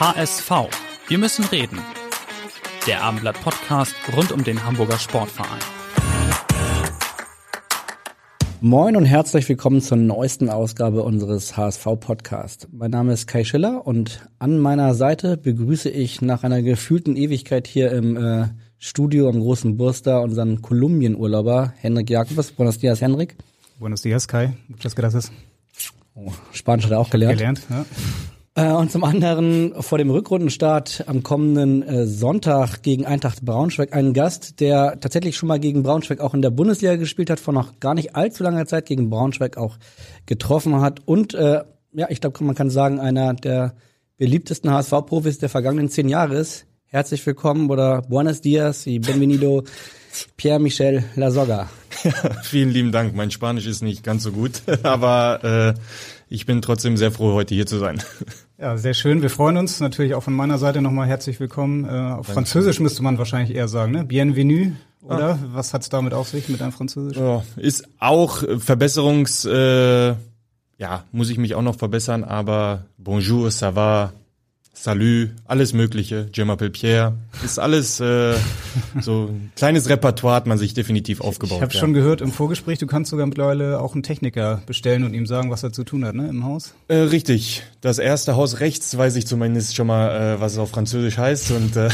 HSV. Wir müssen reden. Der Abendblatt Podcast rund um den Hamburger Sportverein. Moin und herzlich willkommen zur neuesten Ausgabe unseres HSV Podcast. Mein Name ist Kai Schiller und an meiner Seite begrüße ich nach einer gefühlten Ewigkeit hier im äh, Studio am großen Burster unseren Kolumbienurlauber Henrik Jakobs. Buenos dias, Henrik. Buenos dias, Kai. Muchas gracias. Oh, Spanisch hat er auch gelernt. Gelernt, ja. Äh, und zum anderen vor dem Rückrundenstart am kommenden äh, Sonntag gegen Eintracht Braunschweig einen Gast, der tatsächlich schon mal gegen Braunschweig auch in der Bundesliga gespielt hat, vor noch gar nicht allzu langer Zeit gegen Braunschweig auch getroffen hat und äh, ja, ich glaube, man kann sagen, einer der beliebtesten HSV-Profis der vergangenen zehn Jahre ist. Herzlich willkommen oder Buenos Dias y bienvenido Pierre-Michel Lasogga. Ja, vielen lieben Dank. Mein Spanisch ist nicht ganz so gut, aber äh, ich bin trotzdem sehr froh, heute hier zu sein. Ja, sehr schön. Wir freuen uns natürlich auch von meiner Seite nochmal herzlich willkommen. Äh, auf Danke. Französisch müsste man wahrscheinlich eher sagen, ne? Bienvenue, oder? Ah. Was hat's damit auf sich mit deinem Französisch? Ja, ist auch Verbesserungs, äh, ja, muss ich mich auch noch verbessern, aber Bonjour, ça va, Salut, alles Mögliche, Je m'appelle Pierre, ist alles äh, so ein kleines Repertoire hat man sich definitiv aufgebaut. Ich habe ja. schon gehört im Vorgespräch, du kannst sogar mittlerweile auch einen Techniker bestellen und ihm sagen, was er zu tun hat, ne, im Haus? Äh, richtig. Das erste Haus rechts weiß ich zumindest schon mal, äh, was es auf Französisch heißt und äh,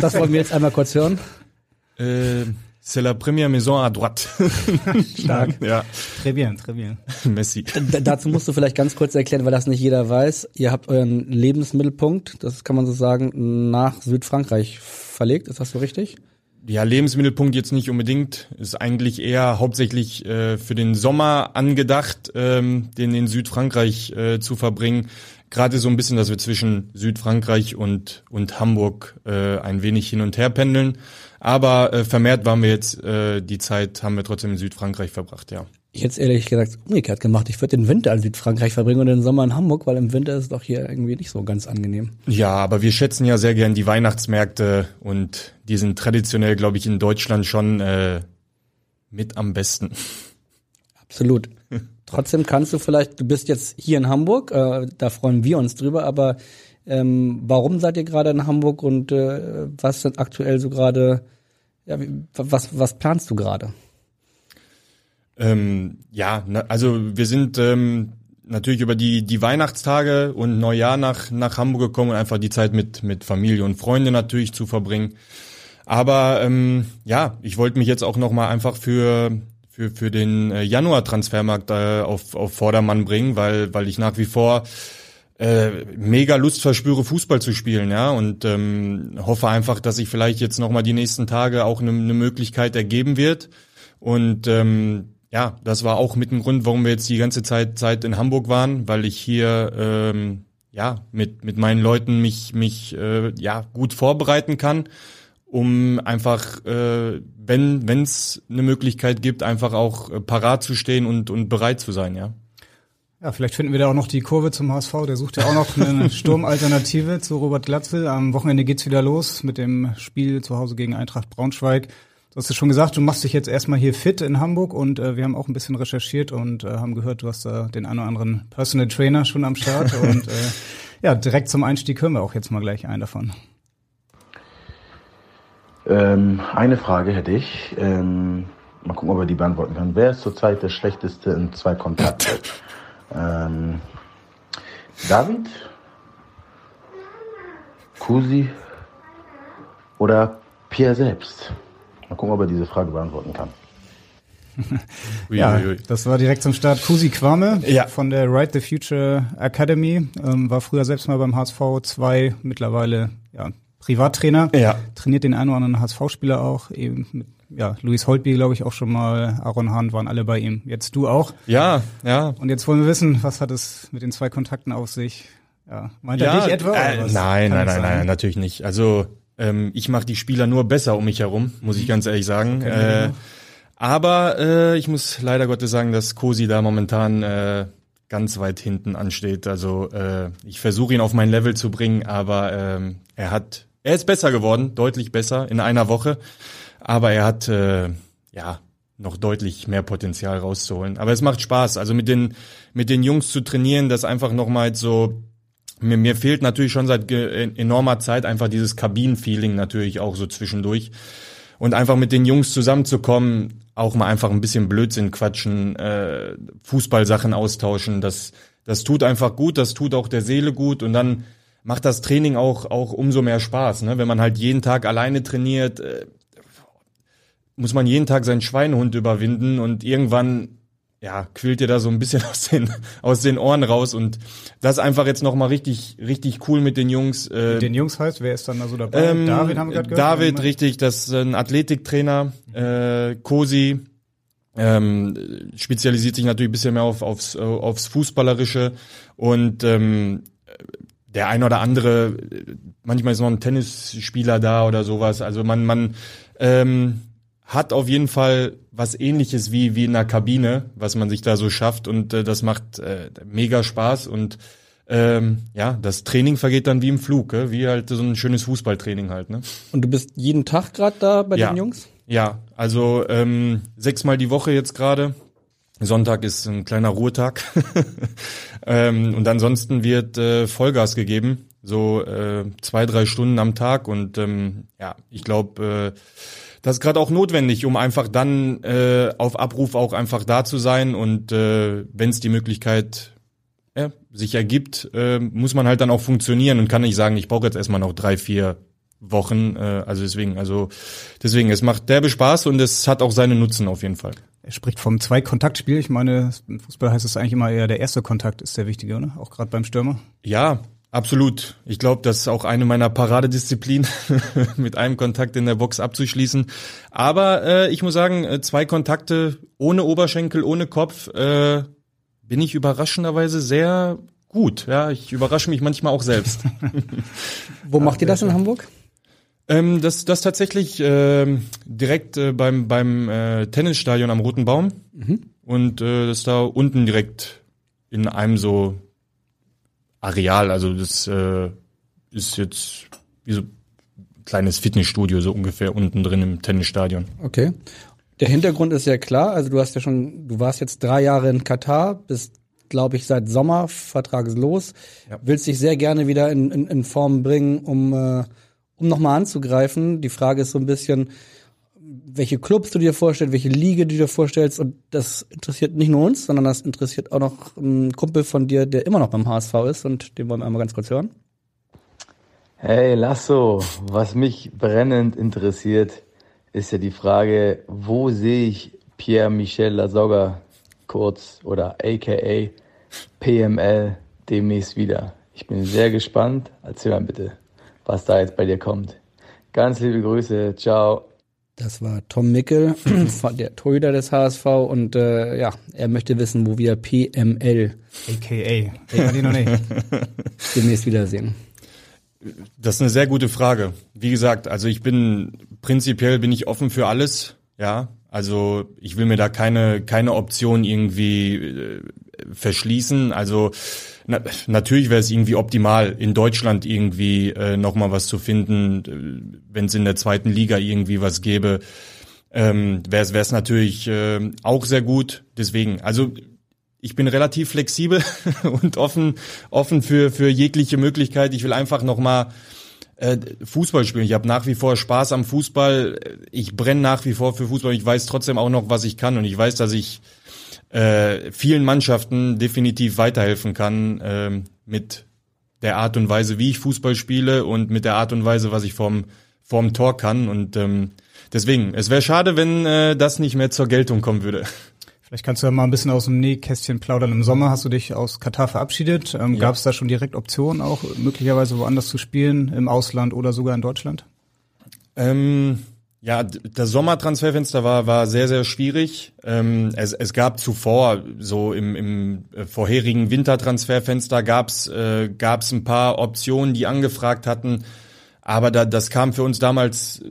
das wollen wir jetzt einmal kurz hören. Äh, C'est la première maison à droite. Stark. ja. Très bien, très bien. Messi. D dazu musst du vielleicht ganz kurz erklären, weil das nicht jeder weiß. Ihr habt euren Lebensmittelpunkt, das kann man so sagen, nach Südfrankreich verlegt. Ist das so richtig? Ja, Lebensmittelpunkt jetzt nicht unbedingt. Ist eigentlich eher hauptsächlich äh, für den Sommer angedacht, ähm, den in Südfrankreich äh, zu verbringen. Gerade so ein bisschen, dass wir zwischen Südfrankreich und, und Hamburg äh, ein wenig hin und her pendeln. Aber äh, vermehrt waren wir jetzt, äh, die Zeit haben wir trotzdem in Südfrankreich verbracht, ja. Ich hätte ehrlich gesagt umgekehrt gemacht. Ich würde den Winter in Südfrankreich verbringen und den Sommer in Hamburg, weil im Winter ist es doch hier irgendwie nicht so ganz angenehm. Ja, aber wir schätzen ja sehr gern die Weihnachtsmärkte und die sind traditionell, glaube ich, in Deutschland schon äh, mit am besten. Absolut. Trotzdem kannst du vielleicht, du bist jetzt hier in Hamburg, äh, da freuen wir uns drüber, aber ähm, warum seid ihr gerade in Hamburg und äh, was sind aktuell so gerade, ja, was, was planst du gerade? Ähm, ja, na, also wir sind ähm, natürlich über die, die Weihnachtstage und Neujahr nach, nach Hamburg gekommen und einfach die Zeit mit, mit Familie und Freunde natürlich zu verbringen. Aber ähm, ja, ich wollte mich jetzt auch nochmal einfach für, für, für den äh, Januar-Transfermarkt äh, auf, auf Vordermann bringen, weil, weil ich nach wie vor äh, mega Lust verspüre, Fußball zu spielen, ja, und ähm, hoffe einfach, dass sich vielleicht jetzt nochmal die nächsten Tage auch eine ne Möglichkeit ergeben wird. Und ähm, ja, das war auch mit dem Grund, warum wir jetzt die ganze Zeit Zeit in Hamburg waren, weil ich hier ähm, ja mit mit meinen Leuten mich mich äh, ja gut vorbereiten kann, um einfach äh, wenn wenn es eine Möglichkeit gibt, einfach auch äh, parat zu stehen und und bereit zu sein, ja. Ja, vielleicht finden wir da auch noch die Kurve zum HSV. Der sucht ja auch noch eine Sturmalternative zu Robert Glatzel. Am Wochenende geht's wieder los mit dem Spiel zu Hause gegen Eintracht Braunschweig. Du hast es schon gesagt, du machst dich jetzt erstmal hier fit in Hamburg und äh, wir haben auch ein bisschen recherchiert und äh, haben gehört, du hast da den einen oder anderen Personal Trainer schon am Start und äh, ja, direkt zum Einstieg hören wir auch jetzt mal gleich einen davon. Ähm, eine Frage hätte ich. Ähm, mal gucken, ob er die beantworten kann. Wer ist zurzeit der schlechteste in zwei Kontakte? Ähm, David, Kusi oder Pierre selbst? Mal gucken, ob er diese Frage beantworten kann. ja, das war direkt zum Start. Kusi Kwame ja. von der Ride the Future Academy. Ähm, war früher selbst mal beim HSV 2, mittlerweile ja, Privattrainer. Ja. Trainiert den einen oder anderen HSV-Spieler auch. Eben mit, ja, Luis Holtby, glaube ich, auch schon mal. Aaron Hahn waren alle bei ihm. Jetzt du auch. Ja, ja. Und jetzt wollen wir wissen, was hat es mit den zwei Kontakten auf sich? Ja, meint er dich etwa? Äh, nein, nein, nein, nein, natürlich nicht. Also ähm, ich mache die Spieler nur besser um mich herum, muss ich ganz ehrlich sagen. wir Äh, aber äh, ich muss leider Gottes sagen, dass Kosi da momentan äh, ganz weit hinten ansteht. Also äh, ich versuche ihn auf mein Level zu bringen, aber ähm, er hat, er ist besser geworden, deutlich besser in einer Woche. Aber er hat äh, ja noch deutlich mehr Potenzial rauszuholen. Aber es macht Spaß, also mit den mit den Jungs zu trainieren, das einfach nochmal so mir, mir fehlt natürlich schon seit enormer Zeit einfach dieses Kabinenfeeling natürlich auch so zwischendurch. Und einfach mit den Jungs zusammenzukommen, auch mal einfach ein bisschen Blödsinn quatschen, äh, Fußballsachen austauschen, das, das tut einfach gut, das tut auch der Seele gut und dann macht das Training auch, auch umso mehr Spaß. Ne? Wenn man halt jeden Tag alleine trainiert, äh, muss man jeden Tag seinen Schweinehund überwinden und irgendwann ja, quillt dir da so ein bisschen aus den, aus den Ohren raus und das einfach jetzt nochmal richtig, richtig cool mit den Jungs. Äh, Den Jungs heißt, wer ist dann da so dabei? ähm, David haben wir gerade gehört. David, richtig, das ist ein Athletiktrainer, äh, Kosi, ähm, spezialisiert sich natürlich ein bisschen mehr auf, aufs, äh, aufs Fußballerische und ähm, der ein oder andere, manchmal ist noch ein Tennisspieler da oder sowas. Also man, man ähm, hat auf jeden Fall was ähnliches wie, wie in der Kabine, was man sich da so schafft und äh, das macht äh, mega Spaß und ähm, ja, das Training vergeht dann wie im Flug, äh, wie halt so ein schönes Fußballtraining halt, ne? Und du bist jeden Tag gerade da bei Ja. den Jungs? Ja, also ähm, sechsmal die Woche jetzt gerade. Sonntag ist ein kleiner Ruhetag. ähm, und ansonsten wird äh, Vollgas gegeben, so äh, zwei, drei Stunden am Tag. Und ähm, ja, ich glaube, äh, das ist gerade auch notwendig, um einfach dann äh, auf Abruf auch einfach da zu sein. Und äh, wenn es die Möglichkeit ja, sich ergibt, äh, muss man halt dann auch funktionieren und kann nicht sagen, ich brauche jetzt erstmal noch drei, vier Wochen. Äh, also deswegen, also deswegen, es macht derbe Spaß und es hat auch seine Nutzen auf jeden Fall. Er spricht vom Zwei-Kontakt-Spiel. Ich meine, im Fußball heißt es eigentlich immer eher, der erste Kontakt ist der wichtige, oder? Auch gerade beim Stürmer. Ja, absolut. Ich glaube, das ist auch eine meiner Paradedisziplinen, mit einem Kontakt in der Box abzuschließen. Aber äh, ich muss sagen, äh, zwei Kontakte ohne Oberschenkel, ohne Kopf, äh, bin ich überraschenderweise sehr gut. Ja, ich überrasche mich manchmal auch selbst. Wo macht ihr das in Hamburg? Ähm, das, das tatsächlich ähm, direkt äh, beim, beim äh, Tennisstadion am Roten Baum. Und äh, das da unten direkt in einem so Areal. Also das äh, ist jetzt wie so ein kleines Fitnessstudio, so ungefähr unten drin im Tennisstadion. Okay. Der Hintergrund ist ja klar. Also du hast ja schon, du warst jetzt drei Jahre in Katar, bist, glaube ich, seit Sommer vertragslos, willst dich sehr gerne wieder in, in, in Form bringen, um, äh, um nochmal anzugreifen. Die Frage ist so ein bisschen, welche Clubs du dir vorstellst, welche Liga du dir vorstellst. Und das interessiert nicht nur uns, sondern das interessiert auch noch einen Kumpel von dir, der immer noch beim HSV ist. Und den wollen wir einmal ganz kurz hören. Hey Lasso, was mich brennend interessiert, ist ja die Frage, wo sehe ich Pierre-Michel Lasogga, kurz oder aka PML, demnächst wieder? Ich bin sehr gespannt. Erzähl mal bitte, was da jetzt bei dir kommt. Ganz liebe Grüße, ciao. Das war Tom Mickel, der Torhüter des HSV. Und äh, ja, er möchte wissen, wo wir PML AKA. Den kann ich noch nicht. demnächst wiedersehen. Das ist eine sehr gute Frage. Wie gesagt, also ich bin prinzipiell bin ich offen für alles, ja. Also ich will mir da keine keine Option irgendwie äh, verschließen. Also na, natürlich wäre es irgendwie optimal in Deutschland irgendwie äh, noch mal was zu finden, äh, wenn es in der zweiten Liga irgendwie was gäbe. Ähm, wäre es wäre es natürlich äh, auch sehr gut. Deswegen, also ich bin relativ flexibel und offen, offen für, für jegliche Möglichkeit. Ich will einfach nochmal äh, Fußball spielen. Ich habe nach wie vor Spaß am Fußball. Ich brenne nach wie vor für Fußball. Ich weiß trotzdem auch noch, was ich kann. Und ich weiß, dass ich äh, vielen Mannschaften definitiv weiterhelfen kann ähm, mit der Art und Weise, wie ich Fußball spiele und mit der Art und Weise, was ich vom, vom Tor kann. Und ähm, deswegen, es wäre schade, wenn äh, das nicht mehr zur Geltung kommen würde. Vielleicht kannst du ja mal ein bisschen aus dem Nähkästchen plaudern. Im Sommer hast du dich aus Katar verabschiedet. Ähm, Ja. Gab es da schon direkt Optionen, auch möglicherweise woanders zu spielen, im Ausland oder sogar in Deutschland? Ähm, ja, das Sommertransferfenster war war sehr sehr schwierig. Ähm, es, es gab zuvor so im, im äh, vorherigen Wintertransferfenster gab's äh, gab's ein paar Optionen, die angefragt hatten, aber da, das kam für uns damals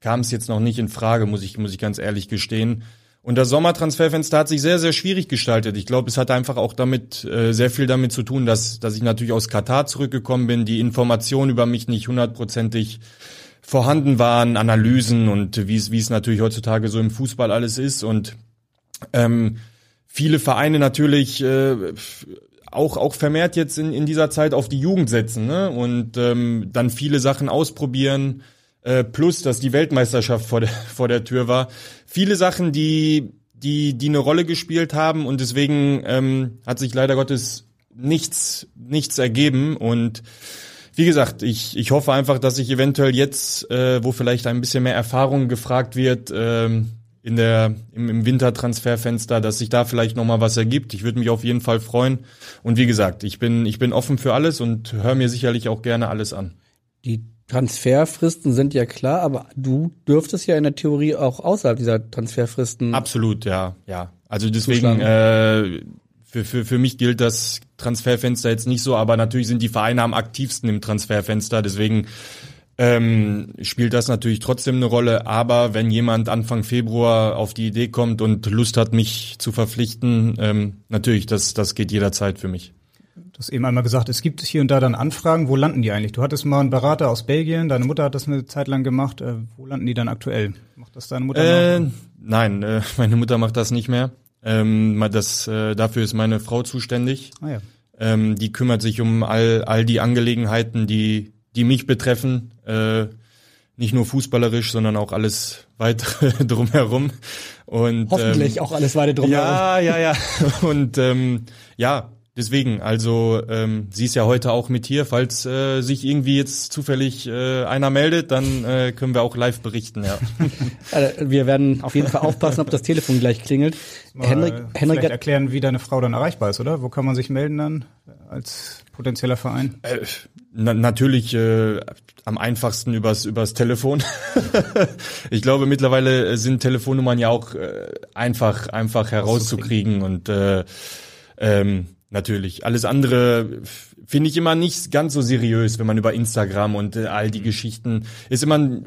kam es jetzt noch nicht in Frage, muss ich muss ich ganz ehrlich gestehen. Und das Sommertransferfenster hat sich sehr, sehr schwierig gestaltet. Ich glaube, es hat einfach auch damit äh, sehr viel damit zu tun, dass, dass ich natürlich aus Katar zurückgekommen bin, die Informationen über mich nicht hundertprozentig vorhanden waren, Analysen und wie es wie es natürlich heutzutage so im Fußball alles ist. Und ähm, viele Vereine natürlich äh, auch auch vermehrt jetzt in, in dieser Zeit auf die Jugend setzen ne? und ähm, dann viele Sachen ausprobieren äh, plus dass die Weltmeisterschaft vor der vor der Tür war. Viele Sachen die die die eine Rolle gespielt haben und deswegen ähm, hat sich leider Gottes nichts nichts ergeben. Und wie gesagt, ich, ich hoffe einfach, dass ich eventuell jetzt, äh, wo vielleicht ein bisschen mehr Erfahrung gefragt wird, ähm, in der, im, im Wintertransferfenster, dass sich da vielleicht nochmal was ergibt. Ich würde mich auf jeden Fall freuen. Und wie gesagt, ich bin, ich bin offen für alles und höre mir sicherlich auch gerne alles an. Die Transferfristen sind ja klar, aber du dürftest ja in der Theorie auch außerhalb dieser Transferfristen. Absolut, ja, ja. Also deswegen, äh, für, für, für mich gilt das Transferfenster jetzt nicht so, aber natürlich sind die Vereine am aktivsten im Transferfenster, deswegen ähm, spielt das natürlich trotzdem eine Rolle. Aber wenn jemand Anfang Februar auf die Idee kommt und Lust hat, mich zu verpflichten, ähm, natürlich, das, das geht jederzeit für mich. Du hast eben einmal gesagt, es gibt hier und da dann Anfragen. Wo landen die eigentlich? Du hattest mal einen Berater aus Belgien, deine Mutter hat das eine Zeit lang gemacht. Äh, wo landen die dann aktuell? Macht das deine Mutter Äh, noch? nein, äh, meine Mutter macht das nicht mehr. Ähm, das, äh, dafür ist meine Frau zuständig. Ah ja. Ähm, die kümmert sich um all, all die Angelegenheiten, die, die mich betreffen. Äh, nicht nur fußballerisch, sondern auch alles weitere drumherum. Und, Hoffentlich ähm, auch alles weiter drum. Ja, ja, ja. Und ähm, ja, deswegen, also ähm, sie ist ja heute auch mit hier. Falls äh, sich irgendwie jetzt zufällig äh, einer meldet, dann äh, können wir auch live berichten, ja. Also, wir werden auf jeden Fall aufpassen, ob das Telefon gleich klingelt. Mal, Henrik, äh, Henrik vielleicht hat, erklären, wie deine Frau dann erreichbar ist, oder? Wo kann man sich melden dann als potenzieller Verein? Äh, na, natürlich äh, am einfachsten übers übers Telefon. ich glaube mittlerweile sind Telefonnummern ja auch äh, einfach einfach herauszukriegen und äh, ähm, natürlich alles andere finde ich immer nicht ganz so seriös, wenn man über Instagram und äh, all die Geschichten ist immer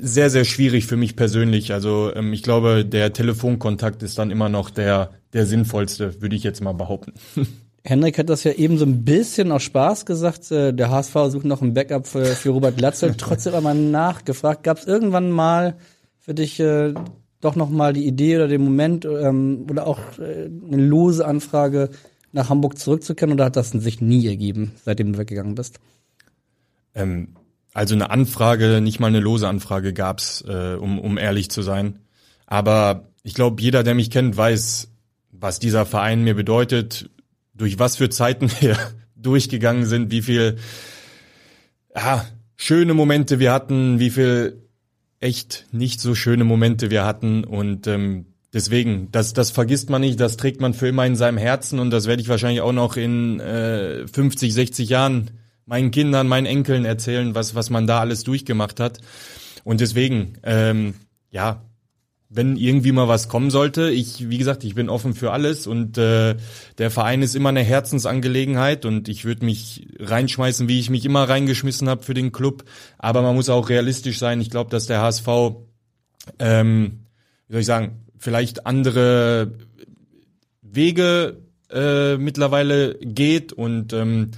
sehr sehr schwierig für mich persönlich. Also ähm, ich glaube der Telefonkontakt ist dann immer noch der der sinnvollste, würde ich jetzt mal behaupten. Henrik hat das ja eben so ein bisschen aus Spaß gesagt. äh, Der HSV sucht noch ein Backup für, für Robert Glatzel. Trotzdem einmal nachgefragt. Gab es irgendwann mal für dich äh, doch noch mal die Idee oder den Moment ähm, oder auch äh, eine lose Anfrage nach Hamburg zurückzukehren oder hat das sich nie ergeben, seitdem du weggegangen bist? Ähm, also eine Anfrage, nicht mal eine lose Anfrage gab's, äh, um, um ehrlich zu sein. Aber ich glaube, jeder, der mich kennt, weiß, was dieser Verein mir bedeutet, durch was für Zeiten wir durchgegangen sind, wie viel ja, schöne Momente wir hatten, wie viel echt nicht so schöne Momente wir hatten und ähm, deswegen, das, das vergisst man nicht, das trägt man für immer in seinem Herzen und das werde ich wahrscheinlich auch noch in äh, 50, 60 Jahren meinen Kindern, meinen Enkeln erzählen, was, was man da alles durchgemacht hat. Und deswegen, ähm, ja, wenn irgendwie mal was kommen sollte, ich, wie gesagt, ich bin offen für alles und äh, der Verein ist immer eine Herzensangelegenheit und ich würde mich reinschmeißen, wie ich mich immer reingeschmissen habe für den Club. Aber man muss auch realistisch sein. Ich glaube, dass der HSV, ähm, wie soll ich sagen, vielleicht andere Wege äh, mittlerweile geht und ähm,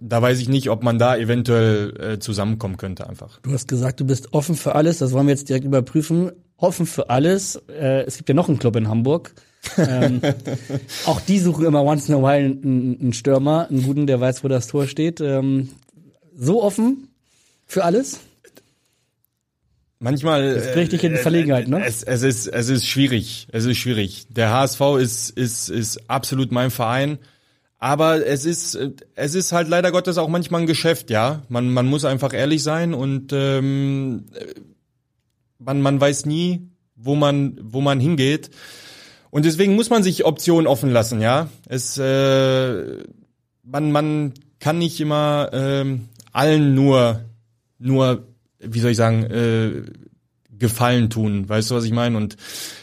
da weiß ich nicht, ob man da eventuell äh, zusammenkommen könnte einfach. Du hast gesagt, du bist offen für alles. Das wollen wir jetzt direkt überprüfen. Offen für alles. Äh, es gibt ja noch einen Club in Hamburg. ähm, auch die suchen immer once in a while einen, einen Stürmer, einen guten, der weiß, wo das Tor steht. Ähm, so offen für alles? Manchmal Das bringt dich in Verlegenheit, ne? Es, es ist es ist schwierig. Es ist schwierig. Der HSV ist ist ist absolut mein Verein, aber es ist es ist halt leider Gottes auch manchmal ein Geschäft, ja. Man man muss einfach ehrlich sein und ähm, man man weiß nie, wo man wo man hingeht. Und deswegen muss man sich Optionen offen lassen, ja. Es, äh, man, man kann nicht immer ähm, allen nur, nur, wie soll ich sagen, äh, Gefallen tun. Weißt du, was ich meine? Und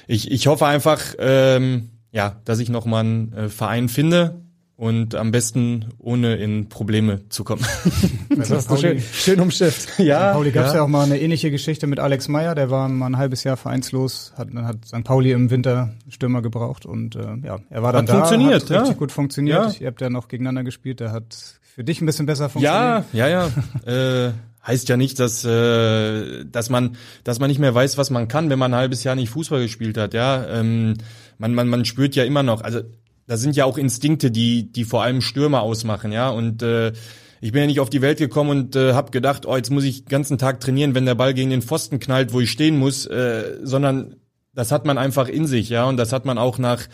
ich, ich hoffe einfach, ähm, ja, dass ich noch mal einen äh, Verein finde, und am besten ohne in Probleme zu kommen. das hast du schön, schön umschifft. Ja. Pauli gab es ja. ja. auch mal eine ähnliche Geschichte mit Alex Meyer, der war mal ein halbes Jahr vereinslos, hat, dann hat St. Pauli im Winter Stürmer gebraucht und äh, ja, er war dann hat da, funktioniert, hat ja. richtig gut funktioniert. Ja. Ihr habt ja noch gegeneinander gespielt, der hat für dich ein bisschen besser funktioniert. Ja, ja, ja. äh, heißt ja nicht, dass äh, dass man dass man nicht mehr weiß, was man kann, wenn man ein halbes Jahr nicht Fußball gespielt hat. Ja, ähm, man man man spürt ja immer noch. Also da sind ja auch Instinkte, die, die vor allem Stürmer ausmachen, ja. Und äh, ich bin ja nicht auf die Welt gekommen und äh, habe gedacht, oh, jetzt muss ich den ganzen Tag trainieren, wenn der Ball gegen den Pfosten knallt, wo ich stehen muss, äh, sondern das hat man einfach in sich, ja. Und das hat man auch nach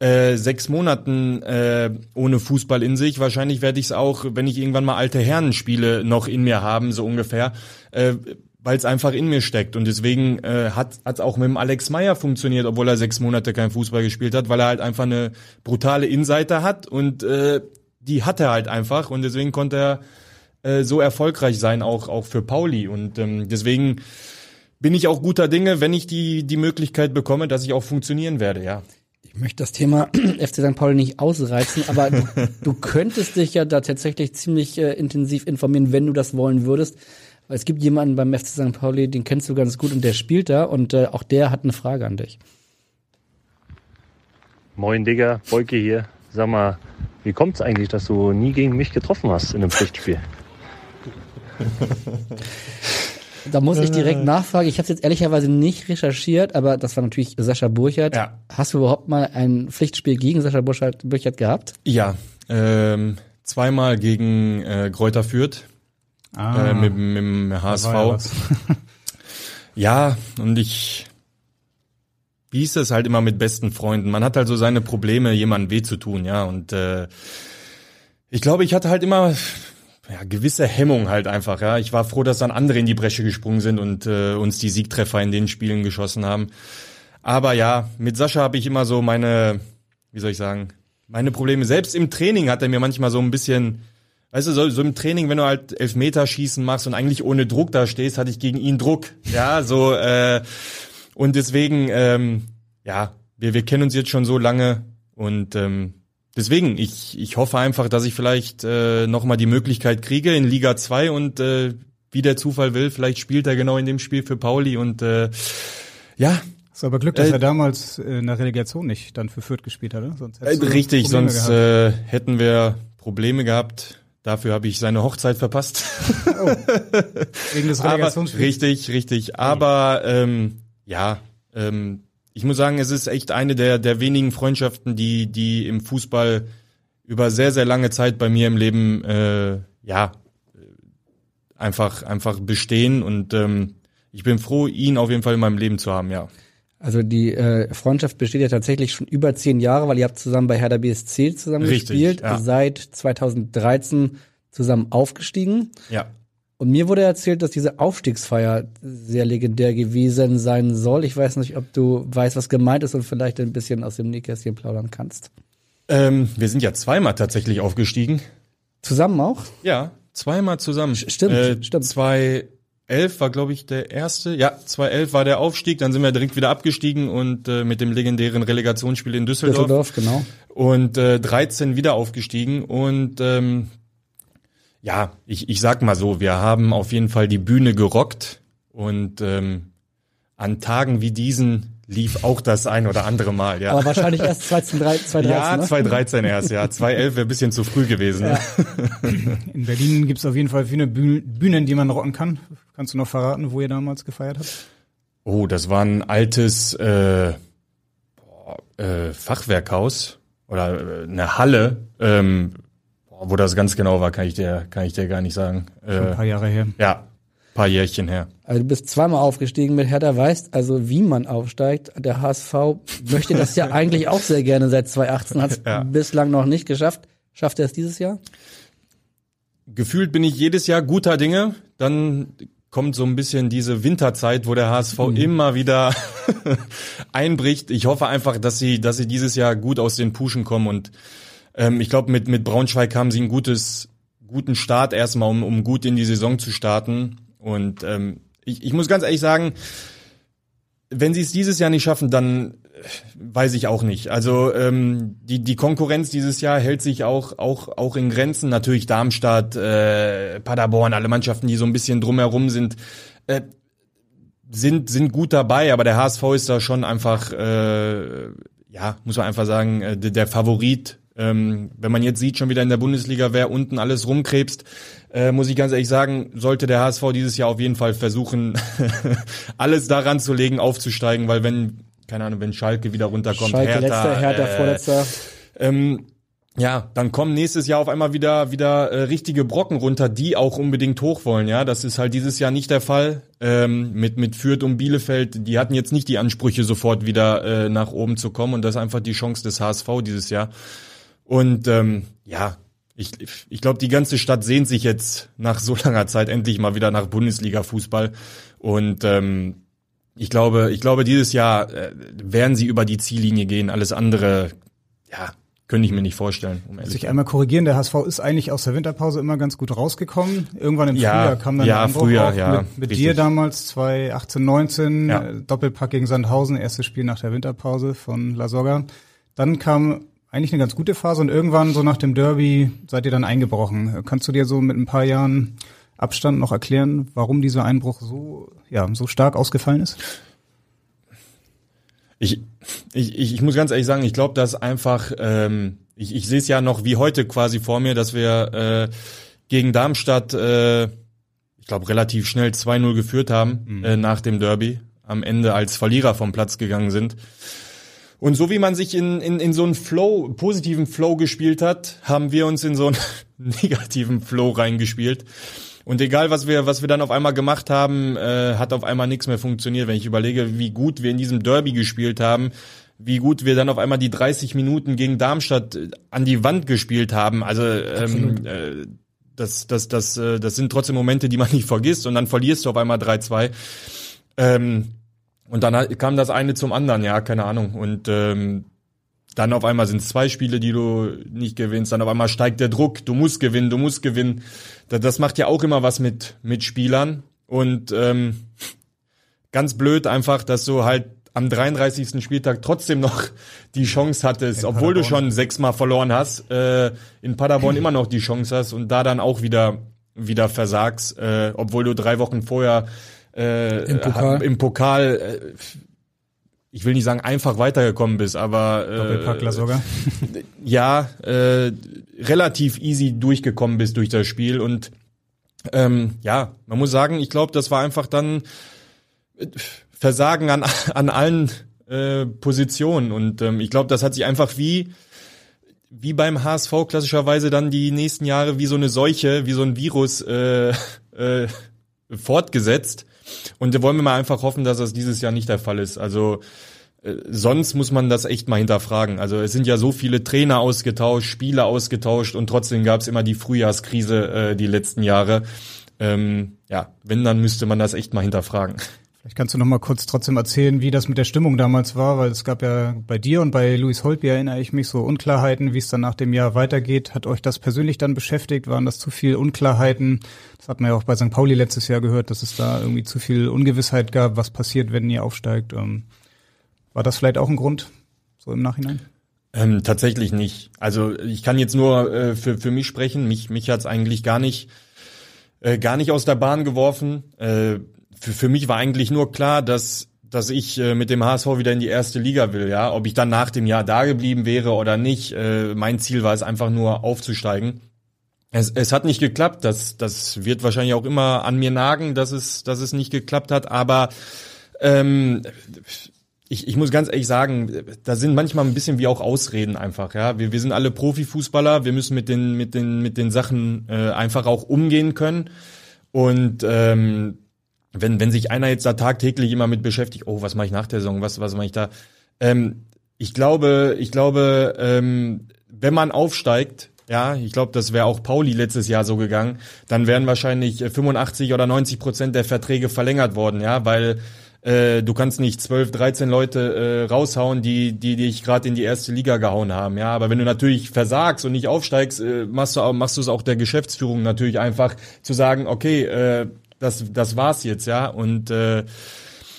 äh, sechs Monaten äh, ohne Fußball in sich. Wahrscheinlich werde ich es auch, wenn ich irgendwann mal alte Herren spiele, noch in mir haben, so ungefähr. Äh, weil es einfach in mir steckt. Und deswegen äh, hat es auch mit dem Alex Meyer funktioniert, obwohl er sechs Monate kein Fußball gespielt hat, weil er halt einfach eine brutale Insider hat und äh, die hat er halt einfach und deswegen konnte er äh, so erfolgreich sein, auch, auch für Pauli. Und ähm, deswegen bin ich auch guter Dinge, wenn ich die, die Möglichkeit bekomme, dass ich auch funktionieren werde, ja. Ich möchte das Thema FC St. Pauli nicht ausreizen, aber du, du könntest dich ja da tatsächlich ziemlich äh, intensiv informieren, wenn du das wollen würdest. Es gibt jemanden beim FC St. Pauli, den kennst du ganz gut und der spielt da und äh, auch der hat eine Frage an dich. Moin Digga, Wolke hier. Sag mal, wie kommt es eigentlich, dass du nie gegen mich getroffen hast in einem Pflichtspiel? Da muss ich direkt nachfragen. Ich habe es jetzt ehrlicherweise nicht recherchiert, aber das war natürlich Sascha Burchardt. Ja. Hast du überhaupt mal ein Pflichtspiel gegen Sascha Burchardt gehabt? Ja, ähm, zweimal gegen äh, Kräuter Fürth ah, äh, mit, mit dem HSV. Ja, ja, und ich, wie ist das halt immer mit besten Freunden? Man hat halt so seine Probleme, jemandem weh zu tun, ja. Und äh, ich glaube, ich hatte halt immer ja, gewisse Hemmung halt einfach, ja. Ich war froh, dass dann andere in die Bresche gesprungen sind und äh, uns die Siegtreffer in den Spielen geschossen haben. Aber ja, mit Sascha habe ich immer so meine, wie soll ich sagen, meine Probleme. Selbst im Training hat er mir manchmal so ein bisschen Weißt du, so, so im Training, wenn du halt Elfmeterschießen machst und eigentlich ohne Druck da stehst, hatte ich gegen ihn Druck. Ja, so äh, und deswegen, ähm, ja, wir, wir kennen uns jetzt schon so lange und ähm, deswegen, ich, ich hoffe einfach, dass ich vielleicht äh, nochmal die Möglichkeit kriege in Liga 2 und äh, wie der Zufall will, vielleicht spielt er genau in dem Spiel für Pauli und äh, ja, ist aber Glück, dass äh, er damals in der Relegation nicht dann für Fürth gespielt hat, oder? Sonst äh, richtig, Probleme sonst äh, hätten wir Probleme gehabt. Dafür habe ich seine Hochzeit verpasst. Oh, wegen des Relegationsspiels. Richtig, richtig. Aber ähm, ja, ähm, ich muss sagen, es ist echt eine der, der wenigen Freundschaften, die, die im Fußball über sehr, sehr lange Zeit bei mir im Leben äh, ja einfach, einfach bestehen. Und ähm, ich bin froh, ihn auf jeden Fall in meinem Leben zu haben, ja. Also die äh, Freundschaft besteht ja tatsächlich schon über zehn Jahre, weil ihr habt zusammen bei Hertha BSC zusammen Richtig, gespielt, ja. seit 2013 zusammen aufgestiegen. Ja. Und mir wurde erzählt, dass diese Aufstiegsfeier sehr legendär gewesen sein soll. Ich weiß nicht, ob du weißt, was gemeint ist und vielleicht ein bisschen aus dem Nähkästchen plaudern kannst. Ähm, wir sind ja zweimal tatsächlich aufgestiegen. Zusammen auch? Ja, zweimal zusammen. Stimmt, äh, stimmt. Zwei 2011 war, glaube ich, der erste. Ja, 2011 war der Aufstieg. Dann sind wir direkt wieder abgestiegen und äh, mit dem legendären Relegationsspiel in Düsseldorf. Düsseldorf, genau. Und äh, 13 wieder aufgestiegen. Und ähm, ja, ich, ich sag mal so, wir haben auf jeden Fall die Bühne gerockt. Und ähm, an Tagen wie diesen lief auch das ein oder andere Mal, ja. Aber wahrscheinlich erst 2013, Ja, ne? 2013 erst, ja. 2011 wäre ein bisschen zu früh gewesen. Ja. In Berlin gibt's auf jeden Fall viele Bühnen, die man rocken kann. Kannst du noch verraten, wo ihr damals gefeiert habt? Oh, das war ein altes äh, äh, Fachwerkhaus oder äh, eine Halle. Ähm, wo das ganz genau war, kann ich dir, kann ich dir gar nicht sagen. Schon ein paar Jahre her. Ja, paar Jährchen her. Also du bist zweimal aufgestiegen mit Hertha, weißt also, wie man aufsteigt. Der HSV möchte das ja eigentlich auch sehr gerne seit 2018, hat es ja. bislang noch nicht geschafft. Schafft er es dieses Jahr? Gefühlt bin ich jedes Jahr guter Dinge. Dann kommt so ein bisschen diese Winterzeit, wo der HSV mhm. immer wieder einbricht. Ich hoffe einfach, dass sie, dass sie dieses Jahr gut aus den Puschen kommen und ähm, ich glaube, mit, mit Braunschweig haben sie ein gutes, guten Start erstmal, um, um gut in die Saison zu starten. Und ähm, ich, ich muss ganz ehrlich sagen, wenn sie es dieses Jahr nicht schaffen, dann weiß ich auch nicht. Also ähm, die die Konkurrenz dieses Jahr hält sich auch auch auch in Grenzen. Natürlich Darmstadt, äh, Paderborn, alle Mannschaften, die so ein bisschen drumherum sind, äh, sind sind gut dabei. Aber der HSV ist da schon einfach, äh, ja, muss man einfach sagen, äh, der Favorit. Ähm, wenn man jetzt sieht, schon wieder in der Bundesliga, wer unten alles rumkrebst, äh, muss ich ganz ehrlich sagen, sollte der HSV dieses Jahr auf jeden Fall versuchen, alles daran zu legen, aufzusteigen, weil wenn keine Ahnung, wenn Schalke wieder runterkommt, Schalke Hertha, letzter, Hertha äh, vorletzter. Ähm, ja, dann kommen nächstes Jahr auf einmal wieder wieder äh, richtige Brocken runter, die auch unbedingt hoch wollen. Ja, das ist halt dieses Jahr nicht der Fall. Ähm, mit mit Fürth und Bielefeld, die hatten jetzt nicht die Ansprüche sofort wieder äh, nach oben zu kommen und das ist einfach die Chance des HSV dieses Jahr. Und ähm, ja, ich, ich glaube, die ganze Stadt sehnt sich jetzt nach so langer Zeit endlich mal wieder nach Bundesliga-Fußball und ähm, ich glaube, ich glaube, dieses Jahr äh, werden sie über die Ziellinie gehen. Alles andere, ja, könnte ich mir nicht vorstellen. Um ehrlich Sich einmal korrigieren, der HSV ist eigentlich aus der Winterpause immer ganz gut rausgekommen. Irgendwann im ja, Frühjahr kam dann ja, der Frühjahr, auf ja, mit, mit dir damals 2018, 19, ja. Äh, Doppelpack gegen Sandhausen, erstes Spiel nach der Winterpause von La Soga. Dann kam eigentlich eine ganz gute Phase und irgendwann so nach dem Derby seid ihr dann eingebrochen. Kannst du dir so mit ein paar Jahren Abstand noch erklären, warum dieser Einbruch so, ja, so stark ausgefallen ist? Ich, ich, ich muss ganz ehrlich sagen, ich glaube, dass einfach, ähm, ich, ich sehe es ja noch wie heute quasi vor mir, dass wir äh, gegen Darmstadt, äh, ich glaube, relativ schnell 2-0 geführt haben mhm. äh, nach dem Derby, am Ende als Verlierer vom Platz gegangen sind. Und so wie man sich in, in, in so einen Flow, positiven Flow gespielt hat, haben wir uns in so einen negativen Flow reingespielt. Und egal, was wir, was wir dann auf einmal gemacht haben, äh, hat auf einmal nichts mehr funktioniert. Wenn ich überlege, wie gut wir in diesem Derby gespielt haben, wie gut wir dann auf einmal die 30 Minuten gegen Darmstadt äh, an die Wand gespielt haben. Also ähm, äh, das, das, das, äh, das sind trotzdem Momente, die man nicht vergisst. Und dann verlierst du auf einmal 3-2. Ähm, und dann kam das eine zum anderen, ja, keine Ahnung. Und ähm, dann auf einmal sind es zwei Spiele, die du nicht gewinnst. Dann auf einmal steigt der Druck. Du musst gewinnen, du musst gewinnen. Das macht ja auch immer was mit, mit Spielern. Und ähm, ganz blöd einfach, dass du halt am 33. Spieltag trotzdem noch die Chance hattest, in obwohl Paderborn. du schon sechsmal verloren hast, äh, in Paderborn immer noch die Chance hast und da dann auch wieder wieder versagst, äh, obwohl du drei Wochen vorher äh, im Pokal, im Pokal äh, ich will nicht sagen einfach weitergekommen bist, aber äh, sogar. ja, äh, relativ easy durchgekommen bist durch das Spiel und ähm, ja, man muss sagen, ich glaube, das war einfach dann äh, Versagen an an allen äh, Positionen und ähm, ich glaube, das hat sich einfach wie wie beim HSV klassischerweise dann die nächsten Jahre wie so eine Seuche, wie so ein Virus äh, äh, fortgesetzt und da wollen wir mal einfach hoffen, dass das dieses Jahr nicht der Fall ist. Also äh, sonst muss man das echt mal hinterfragen. Also es sind ja so viele Trainer ausgetauscht, Spieler ausgetauscht und trotzdem gab es immer die Frühjahrskrise äh, die letzten Jahre. Ähm, ja, wenn, dann müsste man das echt mal hinterfragen. Vielleicht kannst du noch mal kurz trotzdem erzählen, wie das mit der Stimmung damals war, weil es gab ja bei dir und bei Luis Holtby erinnere ich mich so Unklarheiten, wie es dann nach dem Jahr weitergeht. Hat euch das persönlich dann beschäftigt? Waren das zu viel Unklarheiten? Das hat man ja auch bei St. Pauli letztes Jahr gehört, dass es da irgendwie zu viel Ungewissheit gab, was passiert, wenn ihr aufsteigt. Ähm, war das vielleicht auch ein Grund, so im Nachhinein? Ähm, tatsächlich nicht. Also ich kann jetzt nur äh, für, für mich sprechen. Mich, mich hat's eigentlich gar nicht, äh, gar nicht aus der Bahn geworfen. Äh, für, für mich war eigentlich nur klar, dass dass ich äh, mit dem HSV wieder in die erste Liga will, ja. Ob ich dann nach dem Jahr da geblieben wäre oder nicht, äh, mein Ziel war es einfach nur aufzusteigen. Es, es hat nicht geklappt, das, das wird wahrscheinlich auch immer an mir nagen, dass es, dass es nicht geklappt hat, aber ähm, ich, ich muss ganz ehrlich sagen, da sind manchmal ein bisschen wie auch Ausreden einfach, ja. Wir, wir sind alle Profifußballer, wir müssen mit den, mit den, mit den Sachen äh, einfach auch umgehen können. Und ähm, wenn, wenn sich einer jetzt da tagtäglich immer mit beschäftigt, oh, was mache ich nach der Saison, was, was mache ich da? Ähm, ich glaube, ich glaube, ähm, wenn man aufsteigt, ja, ich glaube, das wäre auch Pauli letztes Jahr so gegangen, dann wären wahrscheinlich 85 oder 90 Prozent der Verträge verlängert worden, ja, weil äh, du kannst nicht 12, 13 Leute äh, raushauen, die, die dich gerade in die erste Liga gehauen haben, ja. Aber wenn du natürlich versagst und nicht aufsteigst, äh, machst du auch, machst du es auch der Geschäftsführung natürlich einfach zu sagen, okay, äh, das, das war's jetzt, ja. Und äh,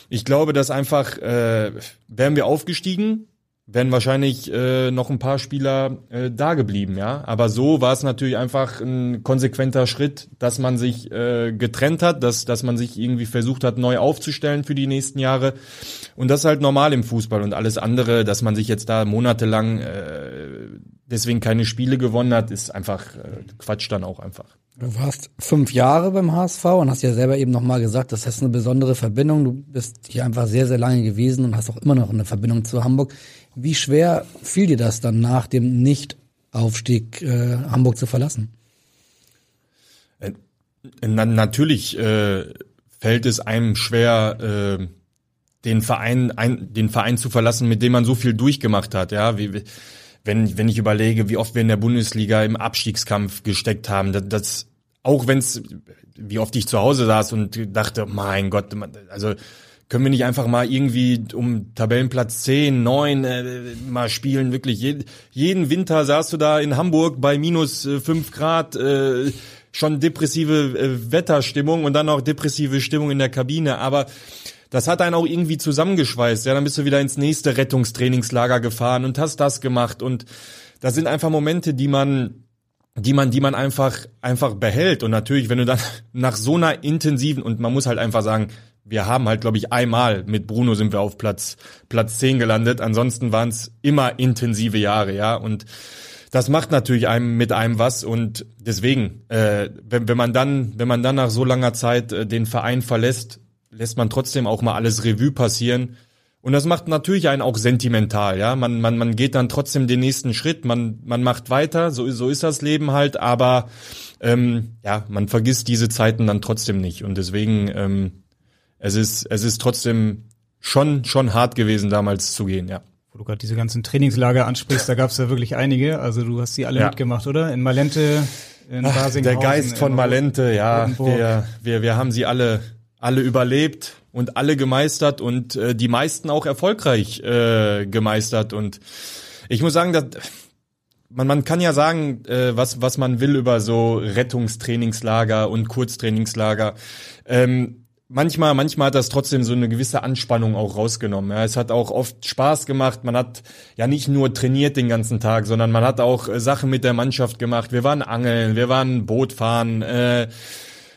ich glaube, dass einfach äh, wären wir aufgestiegen, wären wahrscheinlich äh, noch ein paar Spieler äh, da geblieben, ja. Aber so war es natürlich einfach ein konsequenter Schritt, dass man sich äh, getrennt hat, dass, dass man sich irgendwie versucht hat, neu aufzustellen für die nächsten Jahre. Und das ist halt normal im Fußball und alles andere, dass man sich jetzt da monatelang äh, deswegen keine Spiele gewonnen hat, ist einfach äh, Quatsch dann auch einfach. Du warst fünf Jahre beim HSV und hast ja selber eben nochmal gesagt, das ist eine besondere Verbindung. Du bist hier einfach sehr, sehr lange gewesen und hast auch immer noch eine Verbindung zu Hamburg. Wie schwer fiel dir das dann nach dem Nichtaufstieg äh, Hamburg zu verlassen? Äh, na, natürlich äh, fällt es einem schwer, äh, den Verein, ein, den Verein zu verlassen, mit dem man so viel durchgemacht hat. Ja, wie, wenn wenn ich überlege, wie oft wir in der Bundesliga im Abstiegskampf gesteckt haben, das, das auch wenn's, wie oft ich zu Hause saß und dachte, mein Gott, also können wir nicht einfach mal irgendwie um Tabellenplatz 10, 9 äh, mal spielen? Wirklich, jeden, jeden Winter saßt du da in Hamburg bei minus äh, 5 Grad, äh, schon depressive äh, Wetterstimmung und dann auch depressive Stimmung in der Kabine. Aber das hat einen auch irgendwie zusammengeschweißt. Ja, dann bist du wieder ins nächste Rettungstrainingslager gefahren und hast das gemacht. Und das sind einfach Momente, die man die man, die man einfach, einfach behält. Und natürlich, wenn du dann nach so einer intensiven, und man muss halt einfach sagen, wir haben halt, glaube ich, einmal mit Bruno sind wir auf Platz, Platz 10 gelandet. Ansonsten waren es immer intensive Jahre, ja. Und das macht natürlich einem mit einem was. Und deswegen, äh, wenn, wenn man dann, wenn man dann nach so langer Zeit äh, den Verein verlässt, lässt man trotzdem auch mal alles Revue passieren. Und das macht natürlich einen auch sentimental, ja. Man, man, man geht dann trotzdem den nächsten Schritt, man, man macht weiter, so, so ist das Leben halt, aber ähm, ja, man vergisst diese Zeiten dann trotzdem nicht. Und deswegen, ähm, es ist, es ist trotzdem schon, schon hart gewesen, damals zu gehen, ja. Wo du gerade diese ganzen Trainingslager ansprichst, da gab es ja wirklich einige. Also du hast die alle Ja. mitgemacht, oder? In Malente, in Ach, der Geist von Malente, ja, wir, wir, wir haben sie alle, alle überlebt und alle gemeistert und äh, die meisten auch erfolgreich äh, gemeistert. Und ich muss sagen, dass, man, man kann ja sagen, äh, was, was man will über so Rettungstrainingslager und Kurztrainingslager. Ähm, manchmal, manchmal hat das trotzdem so eine gewisse Anspannung auch rausgenommen. Ja, es hat auch oft Spaß gemacht. Man hat ja nicht nur trainiert den ganzen Tag, sondern man hat auch äh, Sachen mit der Mannschaft gemacht. Wir waren angeln, wir waren Boot fahren, äh,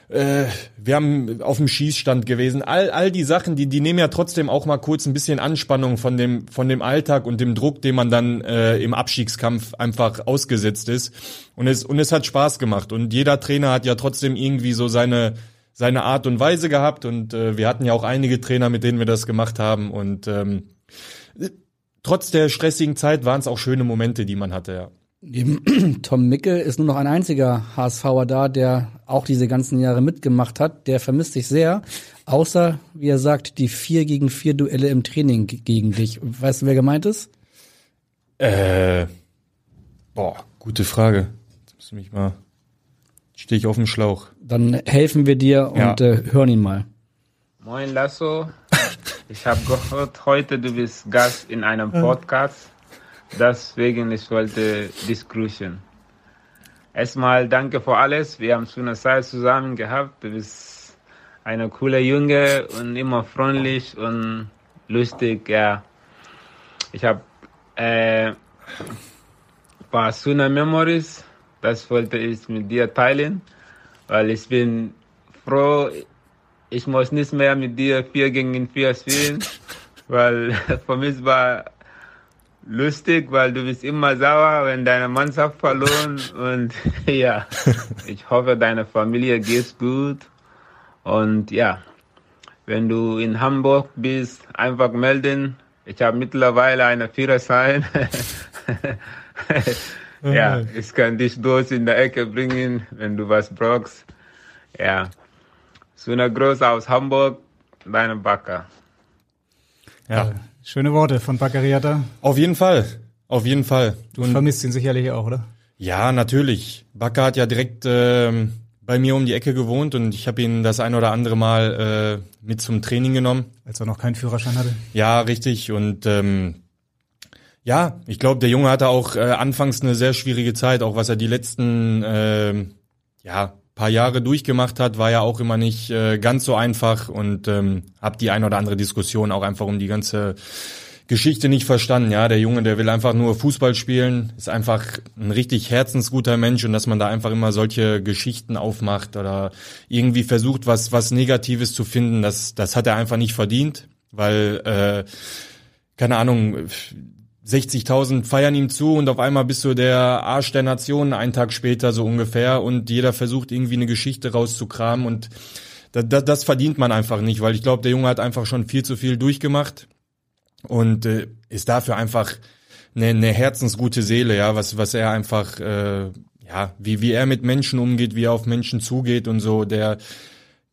äh, wir haben auf dem Schießstand gewesen. All, all die Sachen, die, die nehmen ja trotzdem auch mal kurz ein bisschen Anspannung von dem, von dem Alltag und dem Druck, dem man dann äh, im Abstiegskampf einfach ausgesetzt ist. Und es, und es hat Spaß gemacht. Und jeder Trainer hat ja trotzdem irgendwie so seine, seine Art und Weise gehabt. Und äh, wir hatten ja auch einige Trainer, mit denen wir das gemacht haben. Und ähm, trotz der stressigen Zeit waren es auch schöne Momente, die man hatte, ja. Neben Tom Mickel ist nur noch ein einziger HSVer da, der auch diese ganzen Jahre mitgemacht hat. Der vermisst sich sehr. Außer, wie er sagt, die vier gegen vier Duelle im Training gegen dich. Weißt du, wer gemeint ist? Äh, boah, gute Frage. Jetzt musst du mich mal. Stehe ich auf dem Schlauch. Dann helfen wir dir und Ja. äh, hören ihn mal. Moin Lasso, ich habe gehört, heute du bist Gast in einem Podcast. Deswegen ich wollte dich grüßen. Erstmal danke für alles. Wir haben so eine Zeit zusammen gehabt. Du bist eine coole Junge und immer freundlich und lustig. Ja, ich habe äh, ein paar schöne Memories. Das wollte ich mit dir teilen, weil ich bin froh, ich muss nicht mehr mit dir 4 gegen 4 spielen, weil für mich war lustig, weil du bist immer sauer, wenn deine Mannschaft verloren und ja, ich hoffe, deine Familie geht's gut und ja, wenn du in Hamburg bist, einfach melden. Ich habe mittlerweile eine Führerschein. Ja, ich kann dich durch in der Ecke bringen, wenn du was brauchst. Ja. So eine Große aus Hamburg, deine Backer. Ja. Schöne Worte von Baccariata. Auf jeden Fall. Auf jeden Fall. Du Und vermisst ihn sicherlich auch, oder? Ja, natürlich. Bakker hat ja direkt äh, bei mir um die Ecke gewohnt und ich habe ihn das ein oder andere Mal äh, mit zum Training genommen. Als er noch keinen Führerschein hatte? Ja, richtig. Und ähm, ja, ich glaube, der Junge hatte auch äh, anfangs eine sehr schwierige Zeit, auch was er die letzten äh, ja, paar Jahre durchgemacht hat, war ja auch immer nicht äh, ganz so einfach und ähm, habe die ein oder andere Diskussion auch einfach um die ganze Geschichte nicht verstanden. Ja, der Junge, der will einfach nur Fußball spielen, ist einfach ein richtig herzensguter Mensch und dass man da einfach immer solche Geschichten aufmacht oder irgendwie versucht, was was Negatives zu finden, das das hat er einfach nicht verdient, weil äh, keine Ahnung. 60.000 feiern ihm zu und auf einmal bist du der Arsch der Nation einen Tag später so ungefähr und jeder versucht irgendwie eine Geschichte rauszukramen und das, das, das verdient man einfach nicht, weil ich glaube, der Junge hat einfach schon viel zu viel durchgemacht und äh, ist dafür einfach eine, eine herzensgute Seele, ja, was was er einfach äh, ja, wie wie er mit Menschen umgeht, wie er auf Menschen zugeht und so, der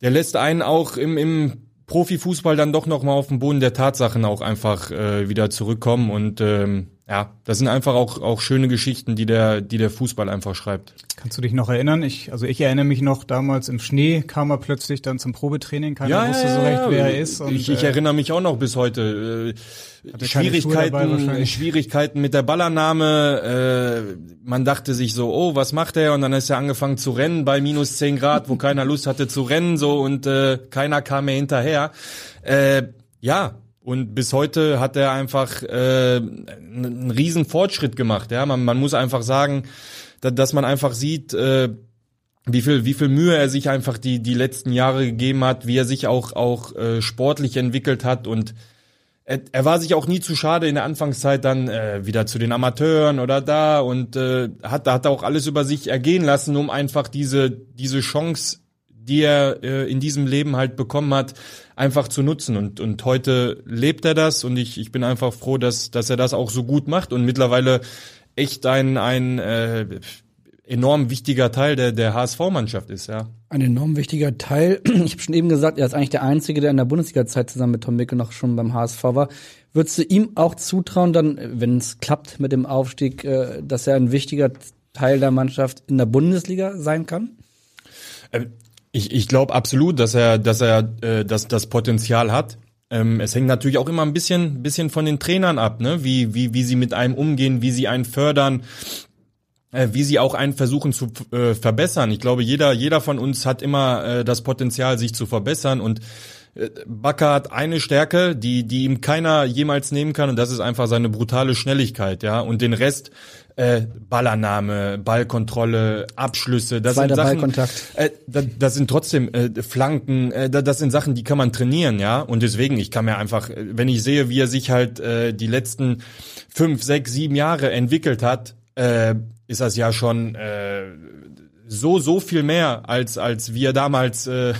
der lässt einen auch im im Profifußball dann doch noch mal auf den Boden der Tatsachen auch einfach äh, wieder zurückkommen. Und ähm, ja, das sind einfach auch auch schöne Geschichten, die der die der Fußball einfach schreibt. Kannst du dich noch erinnern? Ich also ich erinnere mich noch damals im Schnee kam er plötzlich dann zum Probetraining, keiner Ja, wusste so recht, ja. wer er ist und ich, ich äh, erinnere mich auch noch bis heute. Äh, Schwierigkeiten. Schwierigkeiten mit der Ballannahme. Äh, man dachte sich so, oh, was macht er? Und dann ist er angefangen zu rennen bei minus 10 Grad, wo keiner Lust hatte zu rennen, so und äh, keiner kam mehr hinterher. Äh, ja, und bis heute hat er einfach äh, einen riesen Fortschritt gemacht. Ja, man, man muss einfach sagen, da, dass man einfach sieht. Äh, wie viel, wie viel Mühe er sich einfach die, die letzten Jahre gegeben hat, wie er sich auch, auch äh, sportlich entwickelt hat und er, er war sich auch nie zu schade in der Anfangszeit dann äh, wieder zu den Amateuren oder da und äh, hat, hat auch alles über sich ergehen lassen, um einfach diese, diese Chance, die er äh, in diesem Leben halt bekommen hat, einfach zu nutzen. Und, und heute lebt er das und ich, ich bin einfach froh, dass, dass er das auch so gut macht und mittlerweile echt ein, ein äh, enorm wichtiger Teil der, der HSV-Mannschaft ist, ja. Ein enorm wichtiger Teil. Ich habe schon eben gesagt, er ist eigentlich der Einzige, der in der Bundesliga-Zeit zusammen mit Tom Micke noch schon beim HSV war. Würdest du ihm auch zutrauen, dann, wenn es klappt mit dem Aufstieg, äh, dass er ein wichtiger Teil der Mannschaft in der Bundesliga sein kann? Ich, ich glaube absolut, dass er, dass er äh, das, das Potenzial hat. Ähm, es hängt natürlich auch immer ein bisschen, bisschen von den Trainern ab, ne? wie, wie, wie sie mit einem umgehen, wie sie einen fördern, äh, wie sie auch einen versuchen zu äh, verbessern. Ich glaube, jeder, jeder von uns hat immer äh, das Potenzial, sich zu verbessern und Bakker hat eine Stärke, die, die ihm keiner jemals nehmen kann und das ist einfach seine brutale Schnelligkeit, ja. Und den Rest, äh, Ballannahme, Ballkontrolle, Abschlüsse, das Zweiter sind Sachen, Ballkontakt. äh, das, das sind trotzdem äh, Flanken, äh, das, das sind Sachen, die kann man trainieren, ja. Und deswegen, ich kann mir einfach, äh, wenn ich sehe, wie er sich halt äh, die letzten fünf, sechs, sieben Jahre entwickelt hat, äh, ist das ja schon äh, so so viel mehr als als wir damals äh,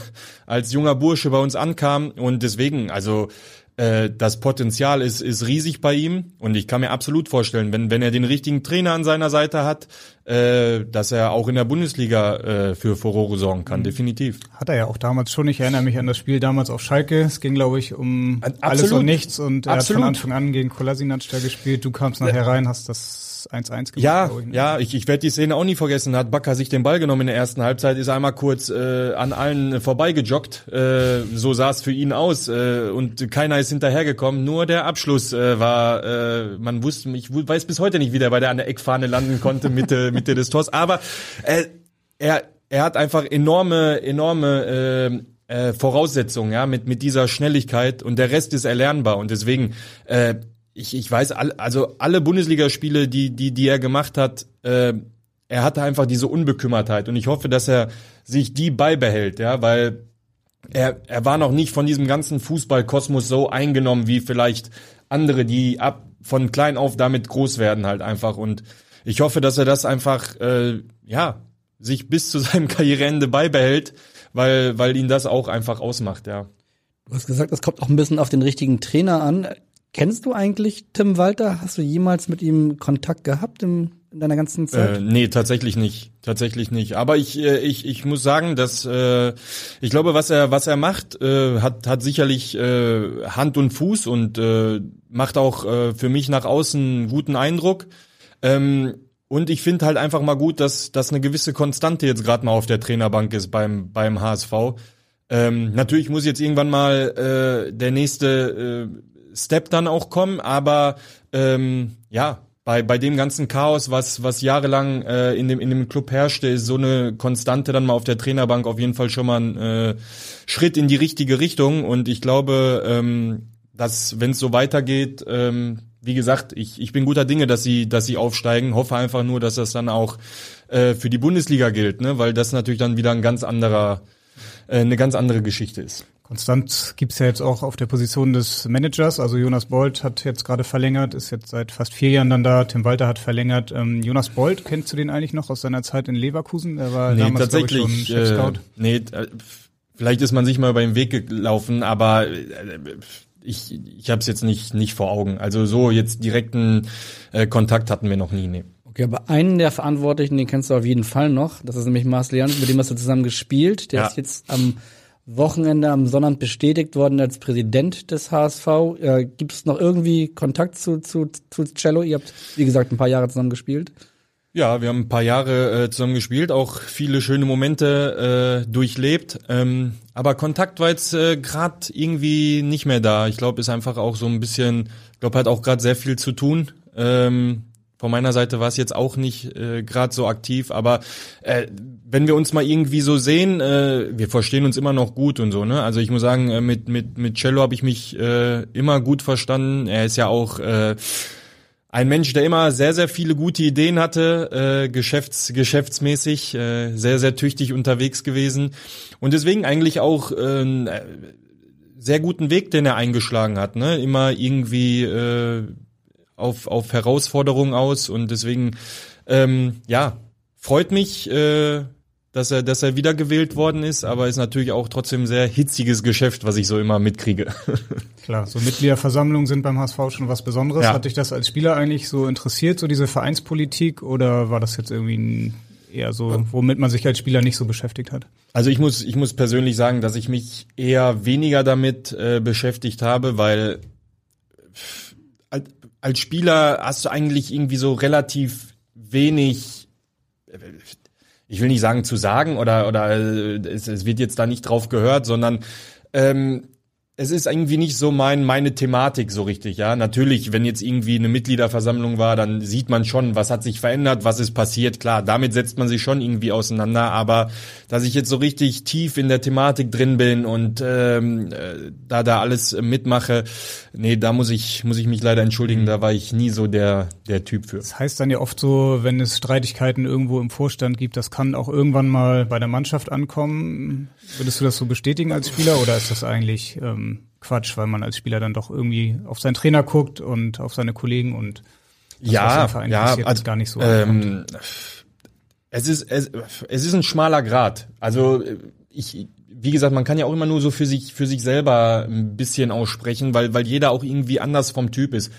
als junger Bursche bei uns ankam und deswegen also äh, das Potenzial ist ist riesig bei ihm und ich kann mir absolut vorstellen, wenn wenn er den richtigen Trainer an seiner Seite hat, äh, dass er auch in der Bundesliga äh, für Furore sorgen kann, definitiv. Hat er ja auch damals schon. Ich erinnere mich an das Spiel damals auf Schalke. Es ging, glaube ich, um Absolut. alles und nichts. Und er Absolut. hat von Anfang an gegen Kolasinac da gespielt. Du kamst nachher rein, hast das 1-1 gemacht. Ja, ich, ne? ja, ich, ich werde die Szene auch nie vergessen. Da hat Bakker sich den Ball genommen in der ersten Halbzeit, ist einmal kurz äh, an allen vorbeigejoggt. Äh, so sah es für ihn aus äh, und keiner ist hinterhergekommen. Nur der Abschluss äh, war, äh, man wusste, ich weiß bis heute nicht, wie der bei der an der Eckfahne landen konnte, Mitte, Mitte des Tors. Aber äh, er, er hat einfach enorme, enorme äh, äh, Voraussetzungen, ja, mit, mit dieser Schnelligkeit und der Rest ist erlernbar und deswegen, äh, ich, ich weiß, also alle Bundesligaspiele, die, die, die er gemacht hat, äh, er hatte einfach diese Unbekümmertheit und ich hoffe, dass er sich die beibehält, ja, weil er, er war noch nicht von diesem ganzen Fußballkosmos so eingenommen wie vielleicht andere, die ab von klein auf damit groß werden halt einfach und ich hoffe, dass er das einfach äh, ja sich bis zu seinem Karriereende beibehält, weil weil ihn das auch einfach ausmacht, ja. Du hast gesagt, es kommt auch ein bisschen auf den richtigen Trainer an. Kennst du eigentlich Tim Walter? Hast du jemals mit ihm Kontakt gehabt im, in deiner ganzen Zeit? Äh, nee, tatsächlich nicht. Tatsächlich nicht. Aber ich, äh, ich, ich muss sagen, dass äh, ich glaube, was er, was er macht, äh, hat, hat sicherlich äh, Hand und Fuß und äh, macht auch äh, für mich nach außen einen guten Eindruck. Ähm, und ich finde halt einfach mal gut, dass, dass eine gewisse Konstante jetzt gerade mal auf der Trainerbank ist beim, beim HSV. Ähm, natürlich muss jetzt irgendwann mal äh, der nächste äh, Step dann auch kommen, aber ähm, ja, bei, bei dem ganzen Chaos, was, was jahrelang äh, in, dem, in dem Club herrschte, ist so eine Konstante dann mal auf der Trainerbank auf jeden Fall schon mal ein äh, Schritt in die richtige Richtung. Und ich glaube, ähm, dass, wenn es so weitergeht, ähm, wie gesagt, ich, ich bin guter Dinge, dass sie, dass sie aufsteigen. Hoffe einfach nur, dass das dann auch äh, für die Bundesliga gilt, ne? weil das natürlich dann wieder ein ganz anderer, äh, eine ganz andere Geschichte ist. Konstant gibt's ja jetzt auch auf der Position des Managers. Also Jonas Bold hat jetzt gerade verlängert, ist jetzt seit fast vier Jahren dann da. Tim Walter hat verlängert. Ähm, Jonas Bold, kennst du den eigentlich noch aus seiner Zeit in Leverkusen? Er war nee, damals, tatsächlich, ich, schon Chef-Scout. Äh, nee, äh, vielleicht ist man sich mal über den Weg gelaufen, aber äh, ich, ich habe es jetzt nicht, nicht vor Augen. Also so jetzt direkten äh, Kontakt hatten wir noch nie. Nee. Okay, aber einen der Verantwortlichen, den kennst du auf jeden Fall noch. Das ist nämlich Marcel Janssen, mit dem hast du zusammen gespielt. Der ja. ist jetzt am Wochenende am Sonnabend bestätigt worden als Präsident des HSV. Äh, Gibt es noch irgendwie Kontakt zu, zu, zu Cello? Ihr habt, wie gesagt, ein paar Jahre zusammen gespielt. Ja, wir haben ein paar Jahre äh, zusammen gespielt, auch viele schöne Momente äh, durchlebt. Ähm, aber Kontakt war jetzt äh, gerade irgendwie nicht mehr da. Ich glaube, ist einfach auch so ein bisschen, ich glaube, hat auch gerade sehr viel zu tun. Ähm, von meiner Seite war es jetzt auch nicht äh, gerade so aktiv, aber äh, wenn wir uns mal irgendwie so sehen, äh, wir verstehen uns immer noch gut und so, ne? Also ich muss sagen, äh, mit mit mit Cello habe ich mich äh, immer gut verstanden. Er ist ja auch äh, ein Mensch, der immer sehr, sehr viele gute Ideen hatte, äh, geschäfts-, geschäftsmäßig, äh, sehr, sehr tüchtig unterwegs gewesen und deswegen eigentlich auch äh, sehr guten Weg, den er eingeschlagen hat, ne? Immer irgendwie äh, auf, auf Herausforderungen aus und deswegen, ähm, ja, freut mich, äh, dass er, dass er wiedergewählt worden ist, aber ist natürlich auch trotzdem sehr hitziges Geschäft, was ich so immer mitkriege. Klar, so Mitgliederversammlungen sind beim HSV schon was Besonderes. Ja. Hat dich das als Spieler eigentlich so interessiert, so diese Vereinspolitik, oder war das jetzt irgendwie ein, eher so, womit man sich als Spieler nicht so beschäftigt hat? Also ich muss, ich muss persönlich sagen, dass ich mich eher weniger damit äh, beschäftigt habe, weil als Spieler hast du eigentlich irgendwie so relativ wenig, ich will nicht sagen zu sagen oder oder äh, es, es wird jetzt da nicht drauf gehört, sondern ähm, es ist irgendwie nicht so mein meine Thematik so richtig, ja. Natürlich, wenn jetzt irgendwie eine Mitgliederversammlung war, dann sieht man schon, was hat sich verändert, was ist passiert. Klar, damit setzt man sich schon irgendwie auseinander, aber dass ich jetzt so richtig tief in der Thematik drin bin und ähm, äh, da da alles mitmache, nee, da muss ich muss ich mich leider entschuldigen, da war ich nie so der der Typ für. Das heißt dann ja oft so, wenn es Streitigkeiten irgendwo im Vorstand gibt, das kann auch irgendwann mal bei der Mannschaft ankommen. Würdest du das so bestätigen als Spieler oder ist das eigentlich ähm, Quatsch, weil man als Spieler dann doch irgendwie auf seinen Trainer guckt und auf seine Kollegen und das, ja, ja, also, gar nicht so. Ähm, es ist es, es ist ein schmaler Grad. Also ich wie gesagt, man kann ja auch immer nur so für sich für sich selber ein bisschen aussprechen, weil weil jeder auch irgendwie anders vom Typ ist.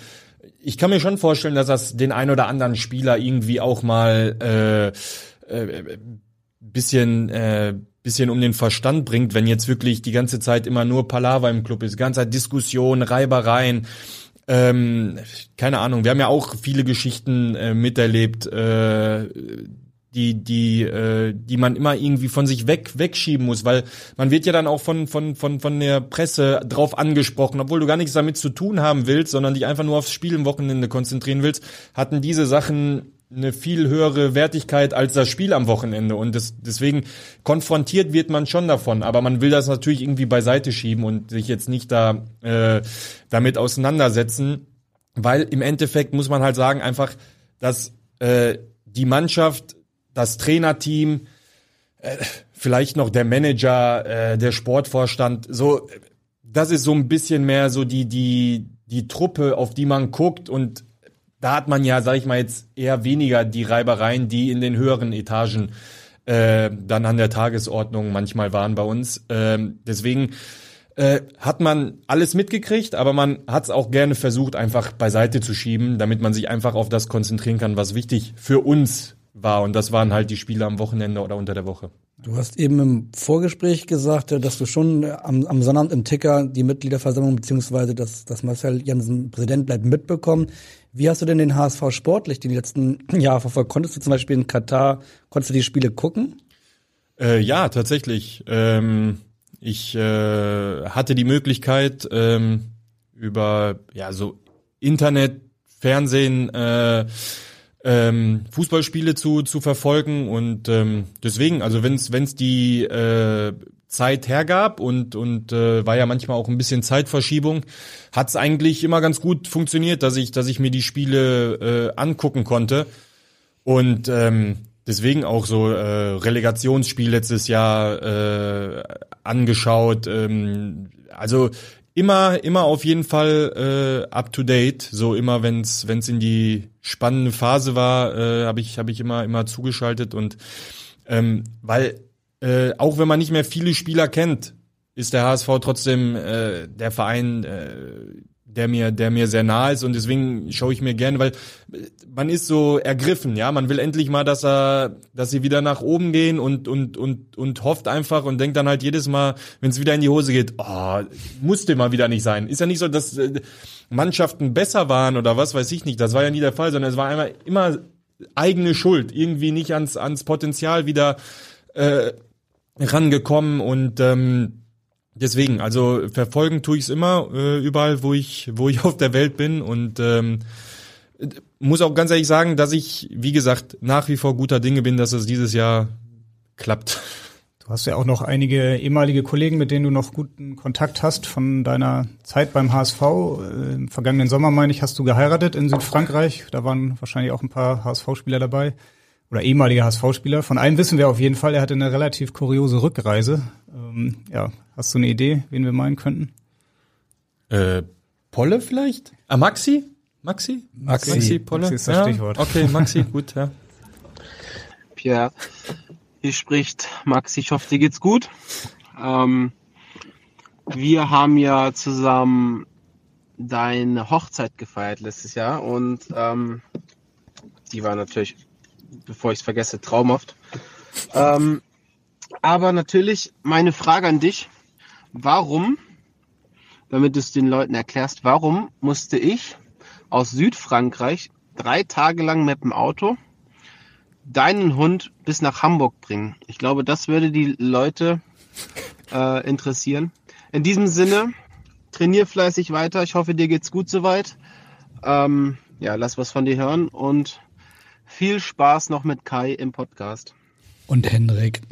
Ich kann mir schon vorstellen, dass das den ein oder anderen Spieler irgendwie auch mal äh, äh, bisschen äh, bisschen um den Verstand bringt, wenn jetzt wirklich die ganze Zeit immer nur Palaver im Club ist, ganze Zeit Diskussion, Reibereien. Ähm, keine Ahnung, wir haben ja auch viele Geschichten äh, miterlebt, äh, die die äh, die man immer irgendwie von sich weg wegschieben muss, weil man wird ja dann auch von von von von der Presse drauf angesprochen, obwohl du gar nichts damit zu tun haben willst, sondern dich einfach nur aufs Spiel im Wochenende konzentrieren willst, hatten diese Sachen eine viel höhere Wertigkeit als das Spiel am Wochenende. Und das, deswegen konfrontiert wird man schon davon, aber man will das natürlich irgendwie beiseite schieben und sich jetzt nicht da äh, damit auseinandersetzen, weil im Endeffekt muss man halt sagen einfach, dass äh, die Mannschaft, das Trainerteam, äh, vielleicht noch der Manager, äh, der Sportvorstand, so das ist so ein bisschen mehr so die die die Truppe, auf die man guckt und da hat man ja, sag ich mal jetzt, eher weniger die Reibereien, die in den höheren Etagen äh, dann an der Tagesordnung manchmal waren bei uns. Ähm, deswegen äh, hat man alles mitgekriegt, aber man hat es auch gerne versucht, einfach beiseite zu schieben, damit man sich einfach auf das konzentrieren kann, was wichtig für uns war. Und das waren halt die Spiele am Wochenende oder unter der Woche. Du hast eben im Vorgespräch gesagt, dass du schon am, am Sonnabend im Ticker die Mitgliederversammlung beziehungsweise dass, dass Marcel Jansen Präsident bleibt mitbekommen. Wie hast du denn den HSV sportlich die letzten Jahre verfolgt? Konntest du zum Beispiel in Katar, konntest du die Spiele gucken? Äh, ja, tatsächlich. Ähm, ich äh, hatte die Möglichkeit ähm, über ja so Internet, Fernsehen, äh, ähm, Fußballspiele zu zu verfolgen und ähm, deswegen, also wenn es die äh, Zeit hergab und und äh, war ja manchmal auch ein bisschen Zeitverschiebung, hat es eigentlich immer ganz gut funktioniert, dass ich dass ich mir die Spiele äh, angucken konnte und ähm, deswegen auch so äh, Relegationsspiel letztes Jahr äh, angeschaut. Ähm, also immer immer auf jeden Fall äh, up to date. So immer wenn's wenn's in die spannende Phase war, äh, habe ich habe ich immer immer zugeschaltet und ähm, weil äh, auch wenn man nicht mehr viele Spieler kennt, ist der HSV trotzdem äh, der Verein, äh, der mir, der mir sehr nah ist und deswegen schaue ich mir gerne, weil man ist so ergriffen, ja, man will endlich mal, dass er, dass sie wieder nach oben gehen und und und und hofft einfach und denkt dann halt jedes Mal, wenn es wieder in die Hose geht, oh, musste mal wieder nicht sein. Ist ja nicht so, dass äh, Mannschaften besser waren oder was weiß ich nicht. Das war ja nie der Fall, sondern es war einmal immer eigene Schuld, irgendwie nicht ans ans Potenzial wieder äh, rangekommen und ähm, deswegen, also verfolgen tue ich es immer äh, überall, wo ich wo ich auf der Welt bin und ähm, muss auch ganz ehrlich sagen, dass ich, wie gesagt, nach wie vor guter Dinge bin, dass es dieses Jahr klappt. Du hast ja auch noch einige ehemalige Kollegen, mit denen du noch guten Kontakt hast von deiner Zeit beim HSV. Äh, Im vergangenen Sommer, meine ich, hast du geheiratet in Südfrankreich. Da waren wahrscheinlich auch ein paar HSV-Spieler dabei oder ehemalige HSV-Spieler. Von einem wissen wir auf jeden Fall, er hatte eine relativ kuriose Rückreise. Ähm, ja, hast du eine Idee, wen wir meinen könnten? Äh, Polle vielleicht? Ah, Maxi? Maxi? Maxi. Maxi Polle? Maxi ist das ja? Stichwort. Okay, Maxi, gut, ja. Pierre, hier spricht Maxi. Ich hoffe, dir geht's gut. Ähm, wir haben ja zusammen deine Hochzeit gefeiert letztes Jahr und ähm, die war natürlich, bevor ich es vergesse, traumhaft. Ähm, aber natürlich meine Frage an dich, warum, damit du es den Leuten erklärst, warum musste ich aus Südfrankreich drei Tage lang mit dem Auto deinen Hund bis nach Hamburg bringen? Ich glaube, das würde die Leute äh, interessieren. In diesem Sinne, trainier fleißig weiter. Ich hoffe, dir geht's gut soweit. Ähm, ja, lass was von dir hören und viel Spaß noch mit Kai im Podcast. Und Hendrik.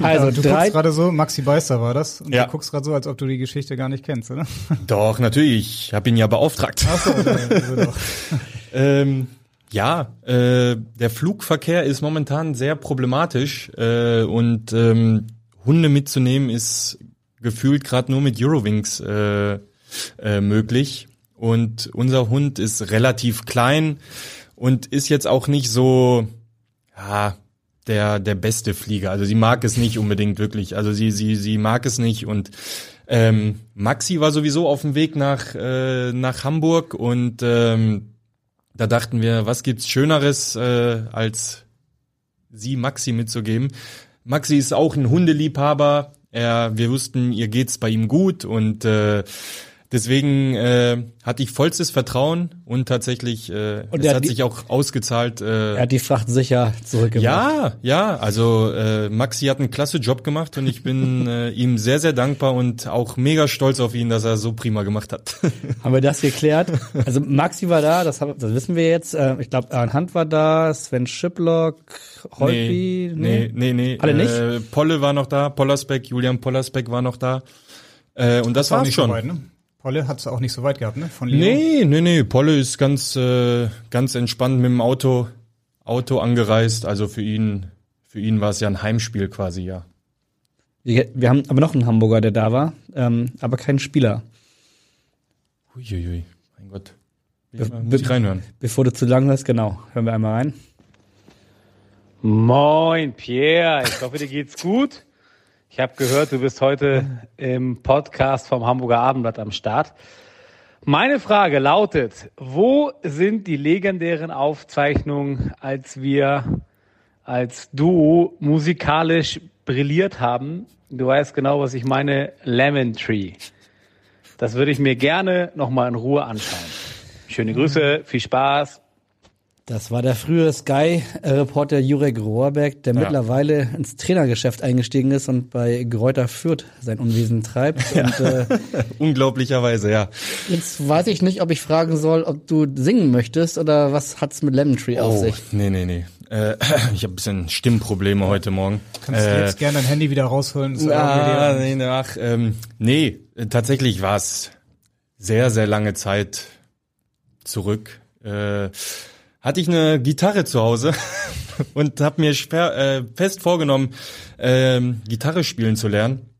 Also, Also du drei, guckst gerade so, Maxi Beister war das, und Ja. du guckst gerade so, als ob du die Geschichte gar nicht kennst, oder? Doch, natürlich. Ich habe ihn ja beauftragt. Ach so, also doch. Ähm, ja, äh, der Flugverkehr ist momentan sehr problematisch äh, und ähm, Hunde mitzunehmen ist gefühlt gerade nur mit Eurowings äh, äh, möglich. Und unser Hund ist relativ klein und ist jetzt auch nicht so, ja, der der beste Flieger. Also sie mag es nicht unbedingt wirklich. Also sie sie sie mag es nicht und ähm, Maxi war sowieso auf dem Weg nach äh, nach Hamburg und ähm, da dachten wir, was gibt's Schöneres äh, als sie Maxi mitzugeben. Maxi ist auch ein Hundeliebhaber. Er, wir wussten, ihr geht's bei ihm gut und äh, deswegen äh, hatte ich vollstes Vertrauen und tatsächlich, äh, Und es er hat hat die- sich auch ausgezahlt. Äh, er hat die Fracht sicher zurückgebracht. ja, ja, also äh, Maxi hat einen klasse Job gemacht und ich bin äh, ihm sehr, sehr dankbar und auch mega stolz auf ihn, dass er so prima gemacht hat. Haben wir das geklärt? Also Maxi war da, das, haben, das wissen wir jetzt. Äh, Ich glaube, Aaron Hunt war da, Sven Schiplock, Holtby. nee, nee, nee. Alle nicht? Äh, Polle war noch da, Pollersbeck, Julian Pollersbeck war noch da. Äh, und das War auch war's nicht schon. so weit, ne? Polle hat's auch nicht so weit gehabt, ne? Von Lyon. Nee, nee, nee. Polle ist ganz, äh, ganz entspannt mit dem Auto, Auto angereist. Also für ihn, für ihn war es ja ein Heimspiel quasi, ja. Wir, wir haben aber noch einen Hamburger, der da war, ähm, aber keinen Spieler. Uiuiui, mein Gott. Be- Muss ich reinhören. Bevor du zu lang hörst, genau, hören wir einmal rein. Moin, Pierre. Ich hoffe, dir geht's gut. Ich habe gehört, du bist heute im Podcast vom Hamburger Abendblatt am Start. Meine Frage lautet, wo sind die legendären Aufzeichnungen, als wir als Duo musikalisch brilliert haben? Du weißt genau, was ich meine, Lemon Tree. Das würde ich mir gerne nochmal in Ruhe anschauen. Schöne Grüße, viel Spaß. Das war der frühere Sky-Reporter Jurek Rohrbeck, der Ja. mittlerweile ins Trainergeschäft eingestiegen ist und bei Gräuter Fürth sein Unwesen treibt. Und äh, Unglaublicherweise, ja. jetzt weiß ich nicht, ob ich fragen soll, ob du singen möchtest oder was hat's mit Lemon Tree auf Oh, sich. nee, nee, nee. Äh, ich habe ein bisschen Stimmprobleme heute Morgen. Kannst du Äh, jetzt gerne dein Handy wieder rausholen? Ah, irgendwie nee, nee, ach, ähm, nee, äh, tatsächlich war es sehr, sehr lange Zeit zurück. Äh, hatte ich eine Gitarre zu Hause und habe mir schwer, äh, fest vorgenommen, ähm, Gitarre spielen zu lernen.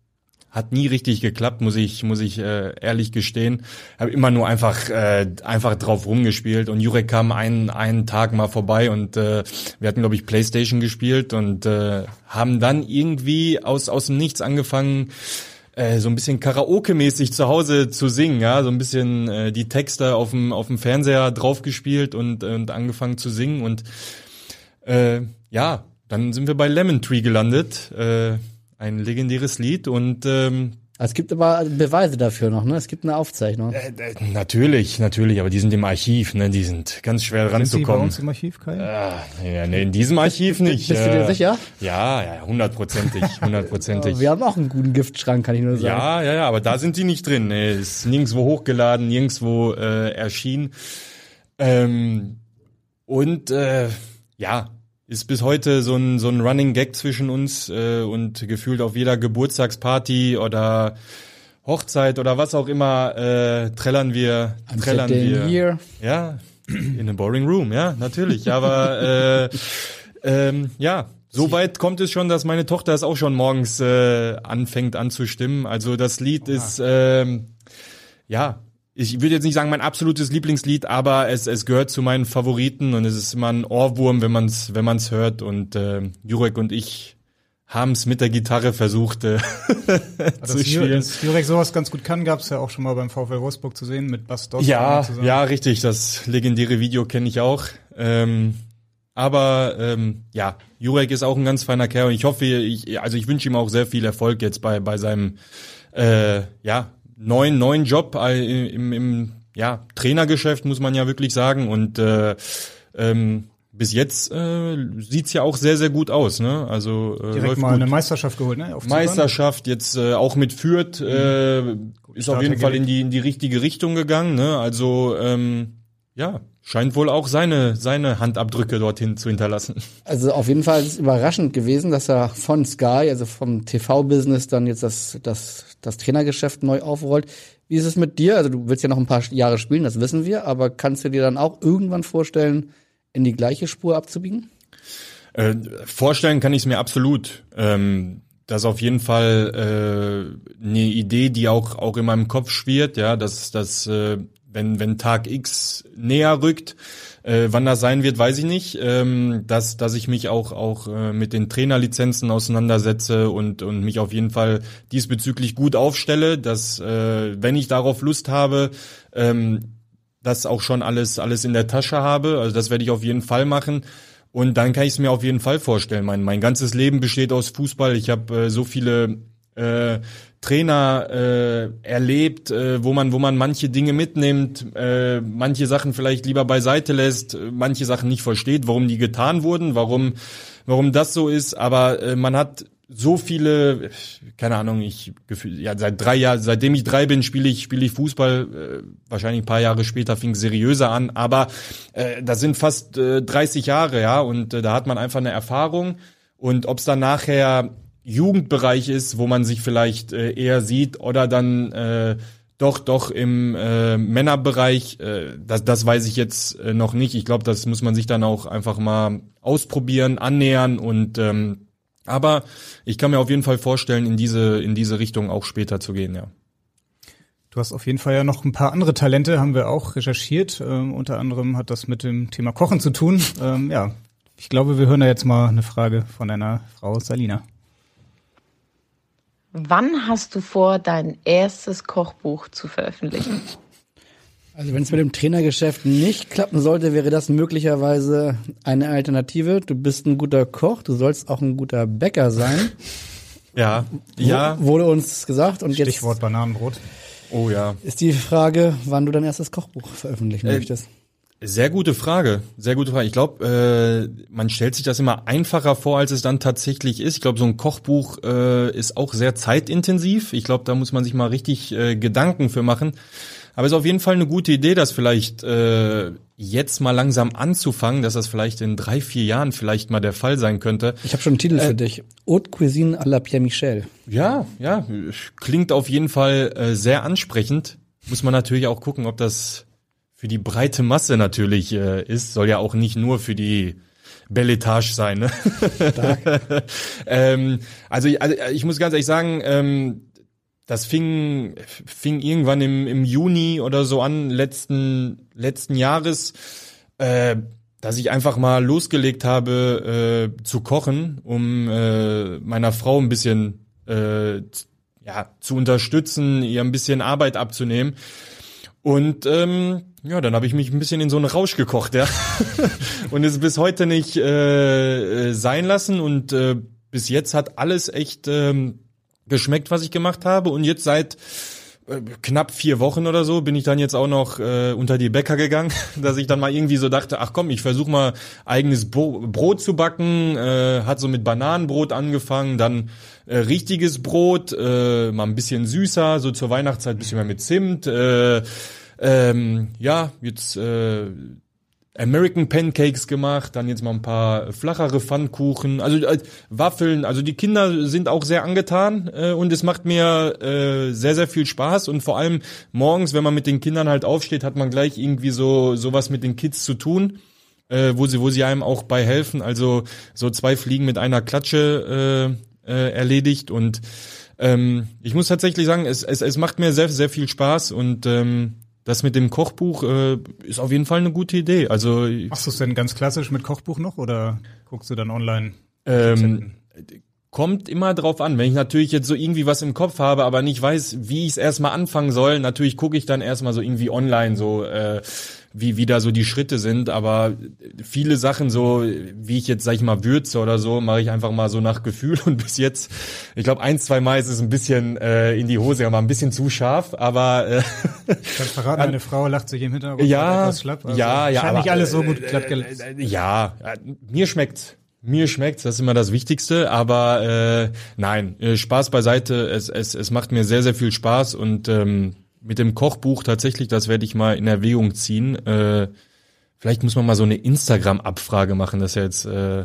Hat nie richtig geklappt, muss ich muss ich äh, ehrlich gestehen. Habe immer nur einfach äh, einfach drauf rumgespielt und Jurek kam einen einen Tag mal vorbei und äh, wir hatten glaube ich PlayStation gespielt und äh, haben dann irgendwie aus aus dem Nichts angefangen äh, so ein bisschen Karaoke-mäßig zu Hause zu singen, ja, so ein bisschen äh, die Texte auf dem auf dem Fernseher draufgespielt und und angefangen zu singen. Und äh, ja, dann sind wir bei Lemon Tree gelandet, äh, ein legendäres Lied. Und ähm, Es gibt aber Beweise dafür noch, ne? Es gibt eine Aufzeichnung. äh, äh, natürlich, natürlich, aber die sind im Archiv, ne, die sind ganz schwer Sind sie bei ranzukommen. uns im Archiv, Kai? Ah, ja, nee, in diesem Archiv nicht. Bist du dir äh, sicher? Ja, ja, hundertprozentig, hundertprozentig. Wir haben auch einen guten Giftschrank, kann ich nur sagen. Ja, ja, ja, aber da sind die nicht drin. Nee, ist nirgendwo hochgeladen, nirgendwo äh, erschienen. Ähm, und äh, ja, ist bis heute so ein so ein Running Gag zwischen uns äh, und gefühlt auf jeder Geburtstagsparty oder Hochzeit oder was auch immer äh, trällern wir, trällern wir. here. Ja, in a boring room, ja, natürlich. Aber äh, ähm, ja, so weit kommt es schon, dass meine Tochter es auch schon morgens äh, anfängt anzustimmen. Also das Lied ist ähm, ja, ich würde jetzt nicht sagen mein absolutes Lieblingslied, aber es, es gehört zu meinen Favoriten und es ist immer ein Ohrwurm, wenn man es wenn man's hört. Und äh, Jurek und ich haben es mit der Gitarre versucht äh, zu Dass, Ju- spielen. dass Jurek sowas ganz gut kann, gab's ja auch schon mal beim VfL Wolfsburg zu sehen mit Bas Dost Ja, zusammen. ja, richtig. Das legendäre Video kenne ich auch. Ähm, aber ähm, ja, Jurek ist auch ein ganz feiner Kerl. Und ich hoffe, ich, also ich wünsche ihm auch sehr viel Erfolg jetzt bei bei seinem äh, ja neuen neuen Job äh, im, im ja Trainergeschäft muss man ja wirklich sagen. Und äh, ähm, bis jetzt äh, sieht's ja auch sehr sehr gut aus. Ne? Also äh, Direkt mal gut. eine Meisterschaft geholt, ne? Auf. Meisterschaft jetzt äh, auch mit Fürth äh, ist auf jeden Fall in die in die richtige Richtung gegangen. Ne? Also ähm, ja, scheint wohl auch seine seine Handabdrücke dorthin zu hinterlassen. Also auf jeden Fall ist es überraschend gewesen, dass er von Sky, also vom TV-Business, dann jetzt das, das, das Trainergeschäft neu aufrollt. Wie ist es mit dir? Also du willst ja noch ein paar Jahre spielen, das wissen wir, aber kannst du dir dann auch irgendwann vorstellen, in die gleiche Spur abzubiegen? Äh, vorstellen kann ich es mir absolut. Ähm, das ist auf jeden Fall äh, eine Idee, die auch auch in meinem Kopf schwirrt, ja, dass dass äh, wenn wenn Tag X näher rückt, äh, wann das sein wird, weiß ich nicht. Ähm, dass dass ich mich auch auch äh, mit den Trainerlizenzen auseinandersetze und und mich auf jeden Fall diesbezüglich gut aufstelle, dass äh, wenn ich darauf Lust habe, ähm, das auch schon alles alles in der Tasche habe. Also das werde ich auf jeden Fall machen. Und dann kann ich es mir auf jeden Fall vorstellen. Mein, mein ganzes Leben besteht aus Fußball. Ich habe äh, so viele äh, Trainer äh, erlebt, äh, wo man wo man manche Dinge mitnimmt, äh, manche Sachen vielleicht lieber beiseite lässt, äh, manche Sachen nicht versteht, warum die getan wurden, warum warum das so ist. Aber äh, man hat so viele, keine Ahnung, ich gefühl, ja seit drei Jahren, seitdem ich drei bin, spiele ich spiele ich Fußball. Äh, wahrscheinlich ein paar Jahre später fing seriöser an, aber äh, das sind fast äh, 30 Jahre, ja, und äh, da hat man einfach eine Erfahrung. Und ob es dann nachher Jugendbereich ist, wo man sich vielleicht äh, eher sieht, oder dann äh, doch doch im äh, Männerbereich, äh, das, das weiß ich jetzt äh, noch nicht. Ich glaube, das muss man sich dann auch einfach mal ausprobieren, annähern und ähm, aber ich kann mir auf jeden Fall vorstellen, in diese, in diese Richtung auch später zu gehen, ja. Du hast auf jeden Fall ja noch ein paar andere Talente, haben wir auch recherchiert. Ähm, unter anderem hat das mit dem Thema Kochen zu tun. Ähm, ja, ich glaube, wir hören da jetzt mal eine Frage von deiner Frau Salina. Wann hast du vor, dein erstes Kochbuch zu veröffentlichen? Also wenn es mit dem Trainergeschäft nicht klappen sollte, wäre das möglicherweise eine Alternative. Du bist ein guter Koch, du sollst auch ein guter Bäcker sein. Ja, ja. Wurde uns gesagt und jetzt Stichwort Bananenbrot. Oh ja. Ist die Frage, wann du dein erstes Kochbuch veröffentlichen Äh, möchtest. Sehr gute Frage, sehr gute Frage. Ich glaube, äh, man stellt sich das immer einfacher vor, als es dann tatsächlich ist. Ich glaube, so ein Kochbuch äh, ist auch sehr zeitintensiv. Ich glaube, da muss man sich mal richtig äh, Gedanken für machen. Aber es ist auf jeden Fall eine gute Idee, das vielleicht äh, jetzt mal langsam anzufangen, dass das vielleicht in drei, vier Jahren vielleicht mal der Fall sein könnte. Ich habe schon einen Titel Äh, für dich. Haute Cuisine à la Pierre Michel. Ja, ja, klingt auf jeden Fall äh, sehr ansprechend. Muss man natürlich auch gucken, ob das für die breite Masse natürlich äh, ist. Soll ja auch nicht nur für die Belletage sein. Ne? ähm, also, ich- also ich muss ganz ehrlich sagen, ähm, das fing, fing irgendwann im, im Juni oder so an, letzten, letzten Jahres, äh, dass ich einfach mal losgelegt habe äh, zu kochen, um äh, meiner Frau ein bisschen äh, ja, zu unterstützen, ihr ein bisschen Arbeit abzunehmen. Und ähm, ja, dann habe ich mich ein bisschen in so einen Rausch gekocht, ja. und es bis heute nicht äh, äh, sein lassen. Und äh, bis jetzt hat alles echt ähm, geschmeckt, was ich gemacht habe. Und jetzt seit äh, knapp vier Wochen oder so bin ich dann jetzt auch noch äh, unter die Bäcker gegangen, dass ich dann mal irgendwie so dachte, ach komm, ich versuche mal eigenes Bo Brot zu backen. Äh, hat so mit Bananenbrot angefangen, dann äh, richtiges Brot, äh, mal ein bisschen süßer, so zur Weihnachtszeit ein bisschen mehr mit Zimt. Äh, ähm, ja, jetzt äh, American Pancakes gemacht, dann jetzt mal ein paar flachere Pfannkuchen, also äh, Waffeln, also die Kinder sind auch sehr angetan äh, und es macht mir äh, sehr, sehr viel Spaß. Und vor allem morgens, wenn man mit den Kindern halt aufsteht, hat man gleich irgendwie so sowas mit den Kids zu tun, äh, wo sie, wo sie einem auch bei helfen, also so zwei Fliegen mit einer Klatsche äh, äh, erledigt. Und ähm, ich muss tatsächlich sagen, es, es, es macht mir sehr, sehr viel Spaß. Und ähm, das mit dem Kochbuch äh, ist auf jeden Fall eine gute Idee. Also Machst du es denn ganz klassisch mit Kochbuch noch oder guckst du dann online? ähm, kommt immer drauf an. Wenn ich natürlich jetzt so irgendwie was im Kopf habe, aber nicht weiß, wie ich es erstmal anfangen soll, natürlich gucke ich dann erstmal so irgendwie online so, äh, wie, wie da so die Schritte sind. Aber viele Sachen so, wie ich jetzt, sag ich mal, würze oder so, mache ich einfach mal so nach Gefühl. Und bis jetzt, ich glaube, ein, zwei Mal ist es ein bisschen äh, in die Hose, aber ein bisschen zu scharf. Aber äh, Ich kann verraten, meine Frau lacht sich im Hintergrund ja, etwas schlapp. Also ja, ja, aber, nicht alles so gut äh, glatt äh, äh, Ja, äh, mir schmeckt's. Mir schmeckt's, das ist immer das Wichtigste, aber äh, nein, äh, Spaß beiseite, es, es, es macht mir sehr, sehr viel Spaß und ähm, mit dem Kochbuch tatsächlich, das werde ich mal in Erwägung ziehen. Äh, vielleicht muss man mal so eine Instagram-Abfrage machen, dass jetzt, äh,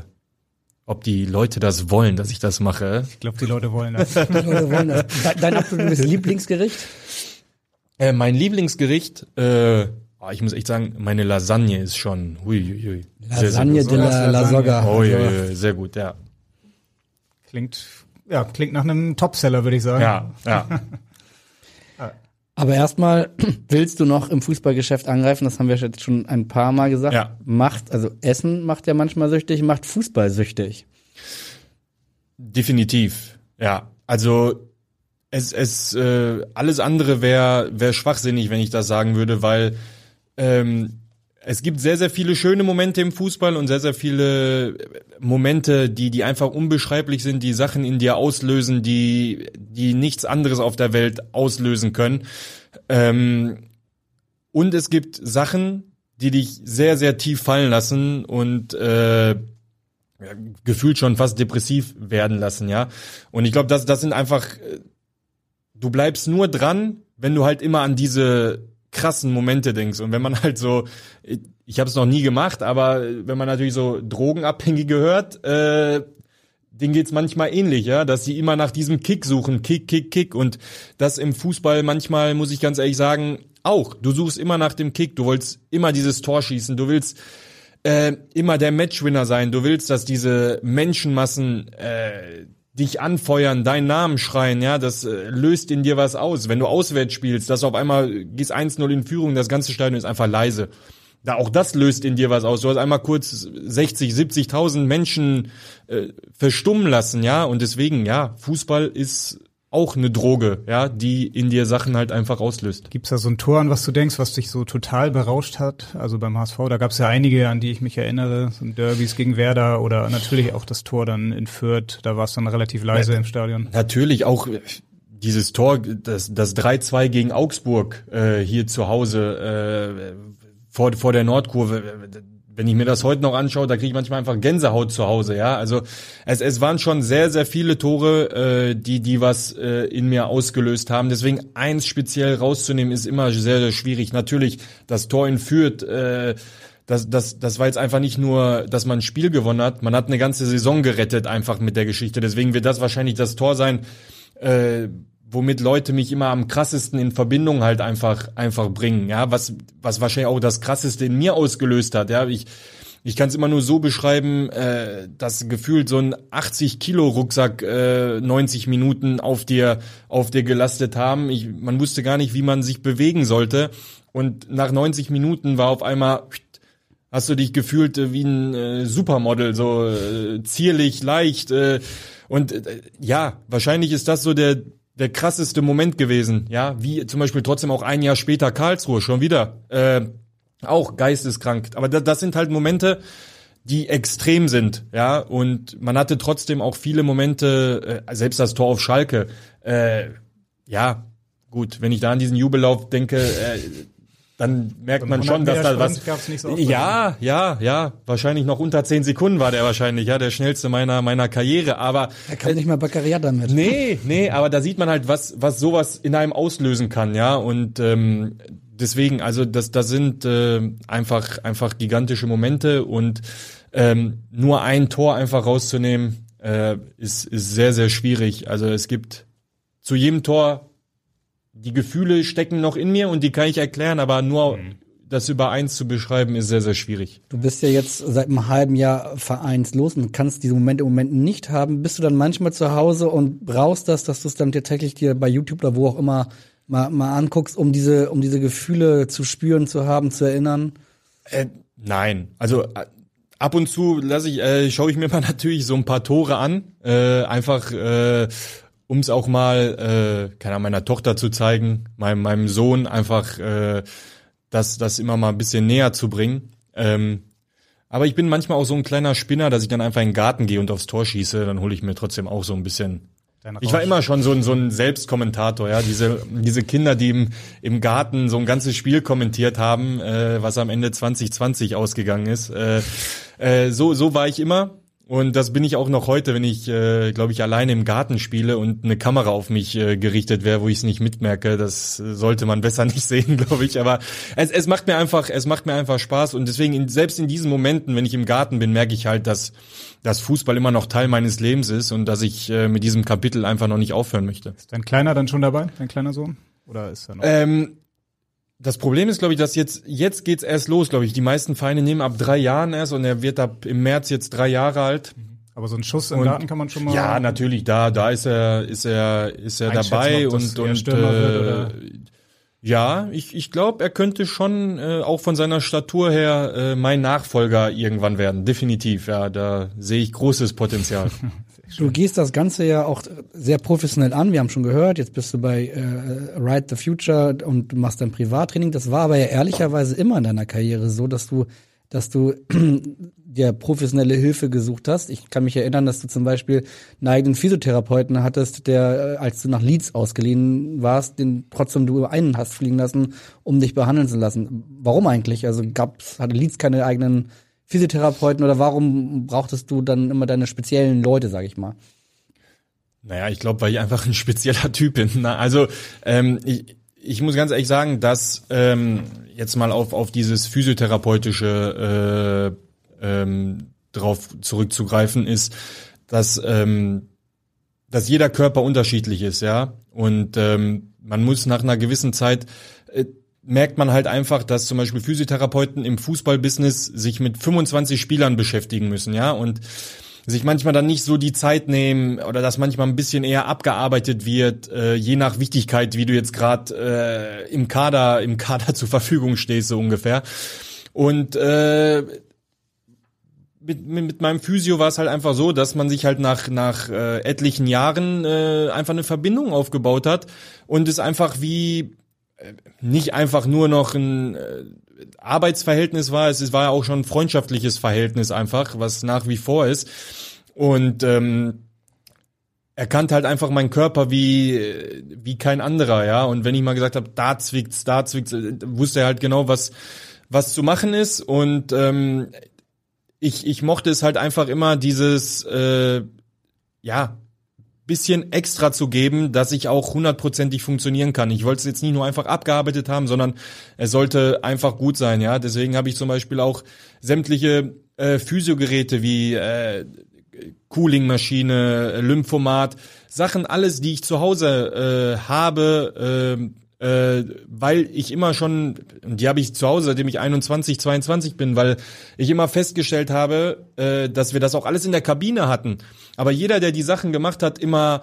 ob die Leute das wollen, dass ich das mache. Ich glaube, die Leute wollen das. Die Leute wollen das. De- Dein absolutes Lieblingsgericht? Äh, mein Lieblingsgericht, äh, oh, ich muss echt sagen, meine Lasagne ist schon, hui, hui, hui. Sehr, sehr Lasagne de la, la Soga. Oh, ja, ja, sehr gut, ja. Klingt, ja, klingt nach einem Topseller, würde ich sagen. Ja, ja. Aber erstmal willst du noch im Fußballgeschäft angreifen, das haben wir jetzt schon ein paar Mal gesagt. Ja. Macht, also Essen macht ja manchmal süchtig, macht Fußball süchtig. Definitiv, ja. Also es, es äh, alles andere wäre wär schwachsinnig, wenn ich das sagen würde, weil ähm, es gibt sehr, sehr viele schöne Momente im Fußball und sehr, sehr viele Momente, die, die einfach unbeschreiblich sind, die Sachen in dir auslösen, die, die nichts anderes auf der Welt auslösen können. Ähm, und es gibt Sachen, die dich sehr, sehr tief fallen lassen und äh, gefühlt schon fast depressiv werden lassen, ja. Und ich glaube, das, das sind einfach, äh, du bleibst nur dran, wenn du halt immer an diese krassen Momente denkst. Und wenn man halt so, ich, habe es noch nie gemacht, aber wenn man natürlich so Drogenabhängige hört, äh, denen geht's manchmal ähnlich, ja, dass sie immer nach diesem Kick suchen, Kick, Kick, Kick. Und das im Fußball manchmal, muss ich ganz ehrlich sagen, auch. Du suchst immer nach dem Kick, du willst immer dieses Tor schießen, du willst äh, immer der Matchwinner sein. Du willst, dass diese Menschenmassen äh, dich anfeuern, deinen Namen schreien, ja, das äh, löst in dir was aus. Wenn du auswärts spielst, dass du auf einmal gehst 1-0 in Führung, das ganze Stadion ist einfach leise. Da auch das löst in dir was aus. Du hast einmal kurz 60, 70.000 Menschen äh, verstummen lassen, ja, und deswegen, ja, Fußball ist auch eine Droge, ja, die in dir Sachen halt einfach auslöst. Gibt's da so ein Tor, an was du denkst, was dich so total berauscht hat? Also beim HSV, da gab's ja einige, an die ich mich erinnere, so ein Derbys gegen Werder oder natürlich auch das Tor dann in Fürth, da war es dann relativ leise im Stadion. Natürlich auch, dieses Tor, das, das 3-2 gegen Augsburg äh, hier zu Hause äh, vor, vor der Nordkurve, wenn ich mir das heute noch anschaue, da kriege ich manchmal einfach Gänsehaut zu Hause, ja. Also es, es waren schon sehr, sehr viele Tore, äh, die, die was äh, in mir ausgelöst haben. Deswegen eins speziell rauszunehmen, ist immer sehr, sehr schwierig. Natürlich, das Tor in Fürth, äh, das, das, das war jetzt einfach nicht nur, dass man ein Spiel gewonnen hat, man hat eine ganze Saison gerettet einfach mit der Geschichte. Deswegen wird das wahrscheinlich das Tor sein, äh, womit Leute mich immer am krassesten in Verbindung halt einfach einfach bringen, ja, was was wahrscheinlich auch das krasseste in mir ausgelöst hat, ja, ich ich kann es immer nur so beschreiben, äh, dass gefühlt so ein 80 Kilo Rucksack äh, 90 Minuten auf dir auf dir gelastet haben. Ich, man wusste gar nicht, wie man sich bewegen sollte. Und nach 90 Minuten war auf einmal hast du dich gefühlt äh, wie ein äh, Supermodel, so äh, zierlich, leicht. Äh, und äh, ja, wahrscheinlich ist das so der der krasseste Moment gewesen, ja, wie zum Beispiel trotzdem auch ein Jahr später Karlsruhe schon wieder, äh, auch geisteskrank. Aber das, das sind halt Momente, die extrem sind, ja, und man hatte trotzdem auch viele Momente, äh, selbst das Tor auf Schalke, äh, ja, gut, wenn ich da an diesen Jubellauf denke, äh, dann merkt man schon, dass da was. So ja, ja, ja. Wahrscheinlich noch unter zehn Sekunden war der wahrscheinlich, ja, der schnellste meiner meiner Karriere. Aber er kann nicht mal Baccariat damit. Nee, nee, aber da sieht man halt, was was sowas in einem auslösen kann, ja. Und ähm, deswegen, also das, das sind äh, einfach einfach gigantische Momente und ähm, nur ein Tor einfach rauszunehmen äh, ist ist sehr sehr schwierig. Also es gibt zu jedem Tor die Gefühle stecken noch in mir und die kann ich erklären, aber nur mhm. das über eins zu beschreiben ist sehr, sehr schwierig. Du bist ja jetzt seit einem halben Jahr vereinslos und kannst diese Momente im Moment nicht haben. Bist du dann manchmal zu Hause und brauchst das, dass du es dann tatsächlich dir bei YouTube oder wo auch immer mal, mal anguckst, um diese, um diese Gefühle zu spüren, zu haben, zu erinnern? Äh, nein, also äh, ab und zu lasse ich, äh, schaue ich mir mal natürlich so ein paar Tore an, äh, einfach äh, um es auch mal, äh, keine Ahnung, meiner Tochter zu zeigen, meinem, meinem Sohn einfach äh, das, das immer mal ein bisschen näher zu bringen. Ähm, aber ich bin manchmal auch so ein kleiner Spinner, dass ich dann einfach in den Garten gehe und aufs Tor schieße, dann hole ich mir trotzdem auch so ein bisschen. Ich war immer schon so ein, so ein Selbstkommentator, ja. Diese, diese Kinder, die im, im Garten so ein ganzes Spiel kommentiert haben, äh, was am Ende 2020 ausgegangen ist. Äh, äh, so, so war ich immer. Und das bin ich auch noch heute, wenn ich, äh, glaube ich, alleine im Garten spiele und eine Kamera auf mich äh, gerichtet wäre, wo ich es nicht mitmerke. Das sollte man besser nicht sehen, glaube ich. Aber es, es macht mir einfach, es macht mir einfach Spaß. Und deswegen, in, selbst in diesen Momenten, wenn ich im Garten bin, merke ich halt, dass, dass Fußball immer noch Teil meines Lebens ist und dass ich äh, mit diesem Kapitel einfach noch nicht aufhören möchte. Ist dein Kleiner dann schon dabei, dein kleiner Sohn? Oder ist er noch? Ähm, das Problem ist, glaube ich, dass jetzt, jetzt geht's erst los, glaube ich. Die meisten Vereine nehmen ab drei Jahren erst und er wird ab im März jetzt drei Jahre alt. Aber so ein Schuss im und, Garten kann man schon mal. Ja, natürlich, da, da ist er, ist er, ist er dabei und, und, äh, ja, ich, ich glaube, er könnte schon äh, auch von seiner Statur her äh, mein Nachfolger irgendwann werden. Definitiv, ja, da sehe ich großes Potenzial. Du gehst das Ganze ja auch sehr professionell an. Wir haben schon gehört, jetzt bist du bei äh, Ride the Future und machst dein Privattraining. Das war aber ja ehrlicherweise immer in deiner Karriere so, dass du, dass du dir professionelle Hilfe gesucht hast. Ich kann mich erinnern, dass du zum Beispiel einen eigenen Physiotherapeuten hattest, der, äh, als du nach Leeds ausgeliehen warst, den trotzdem du einen hast fliegen lassen, um dich behandeln zu lassen. Warum eigentlich? Also gab's, hatte Leeds keine eigenen Physiotherapeuten oder warum brauchtest du dann immer deine speziellen Leute, sag ich mal? Naja, ich glaube, weil ich einfach ein spezieller Typ bin. Na, also ähm, ich, ich muss ganz ehrlich sagen, dass ähm, jetzt mal auf, auf dieses physiotherapeutische äh, ähm, drauf zurückzugreifen ist, dass ähm, dass jeder Körper unterschiedlich ist, ja. Und ähm, man muss nach einer gewissen Zeit äh, merkt man halt einfach, dass zum Beispiel Physiotherapeuten im Fußballbusiness sich mit 25 Spielern beschäftigen müssen, ja, und sich manchmal dann nicht so die Zeit nehmen oder dass manchmal ein bisschen eher abgearbeitet wird, äh, je nach Wichtigkeit, wie du jetzt gerade äh, im Kader im Kader zur Verfügung stehst so ungefähr. Und äh, mit, mit meinem Physio war es halt einfach so, dass man sich halt nach nach äh, etlichen Jahren äh, einfach eine Verbindung aufgebaut hat und es einfach wie nicht einfach nur noch ein äh, Arbeitsverhältnis war, es war ja auch schon ein freundschaftliches Verhältnis einfach, was nach wie vor ist. Und ähm, er kannte halt einfach meinen Körper wie wie kein anderer, ja. Und wenn ich mal gesagt habe, da zwickt's, da zwickt's, äh, wusste er halt genau, was was zu machen ist. Und ähm, ich ich mochte es halt einfach immer dieses äh, ja bisschen extra zu geben, dass ich auch hundertprozentig funktionieren kann. Ich wollte es jetzt nicht nur einfach abgearbeitet haben, sondern es sollte einfach gut sein, ja. Deswegen habe ich zum Beispiel auch sämtliche äh, Physiogeräte wie äh, Coolingmaschine, Lymphomat, Sachen, alles, die ich zu Hause äh, habe, äh, äh, weil ich immer schon, die habe ich zu Hause, seitdem ich 21, 22 bin, weil ich immer festgestellt habe, äh, dass wir das auch alles in der Kabine hatten. Aber jeder, der die Sachen gemacht hat, immer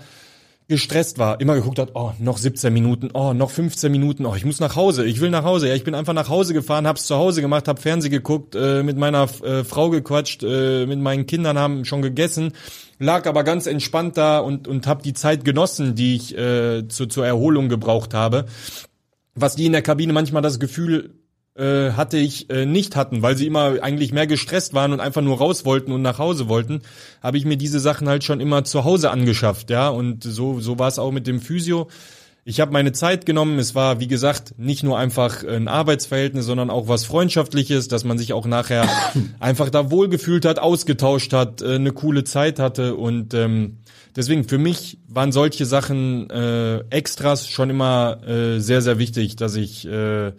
gestresst war, immer geguckt hat, oh, noch 17 Minuten, oh, noch 15 Minuten, oh, ich muss nach Hause, ich will nach Hause. Ja, ich bin einfach nach Hause gefahren, hab's zu Hause gemacht, hab Fernseh geguckt, äh, mit meiner äh, Frau gequatscht, äh, mit meinen Kindern haben schon gegessen, lag aber ganz entspannt da und und hab die Zeit genossen, die ich äh, zu, zur Erholung gebraucht habe. Was die in der Kabine manchmal das Gefühl äh, hatte ich äh, nicht hatten, weil sie immer eigentlich mehr gestresst waren und einfach nur raus wollten und nach Hause wollten, habe ich mir diese Sachen halt schon immer zu Hause angeschafft, ja, und so so war es auch mit dem Physio. Ich habe meine Zeit genommen. Es war, wie gesagt, nicht nur einfach ein Arbeitsverhältnis, sondern auch was Freundschaftliches, dass man sich auch nachher einfach da wohlgefühlt hat, ausgetauscht hat, äh, eine coole Zeit hatte. Und ähm, deswegen, für mich waren solche Sachen äh, Extras schon immer äh, sehr, sehr wichtig, dass ich äh,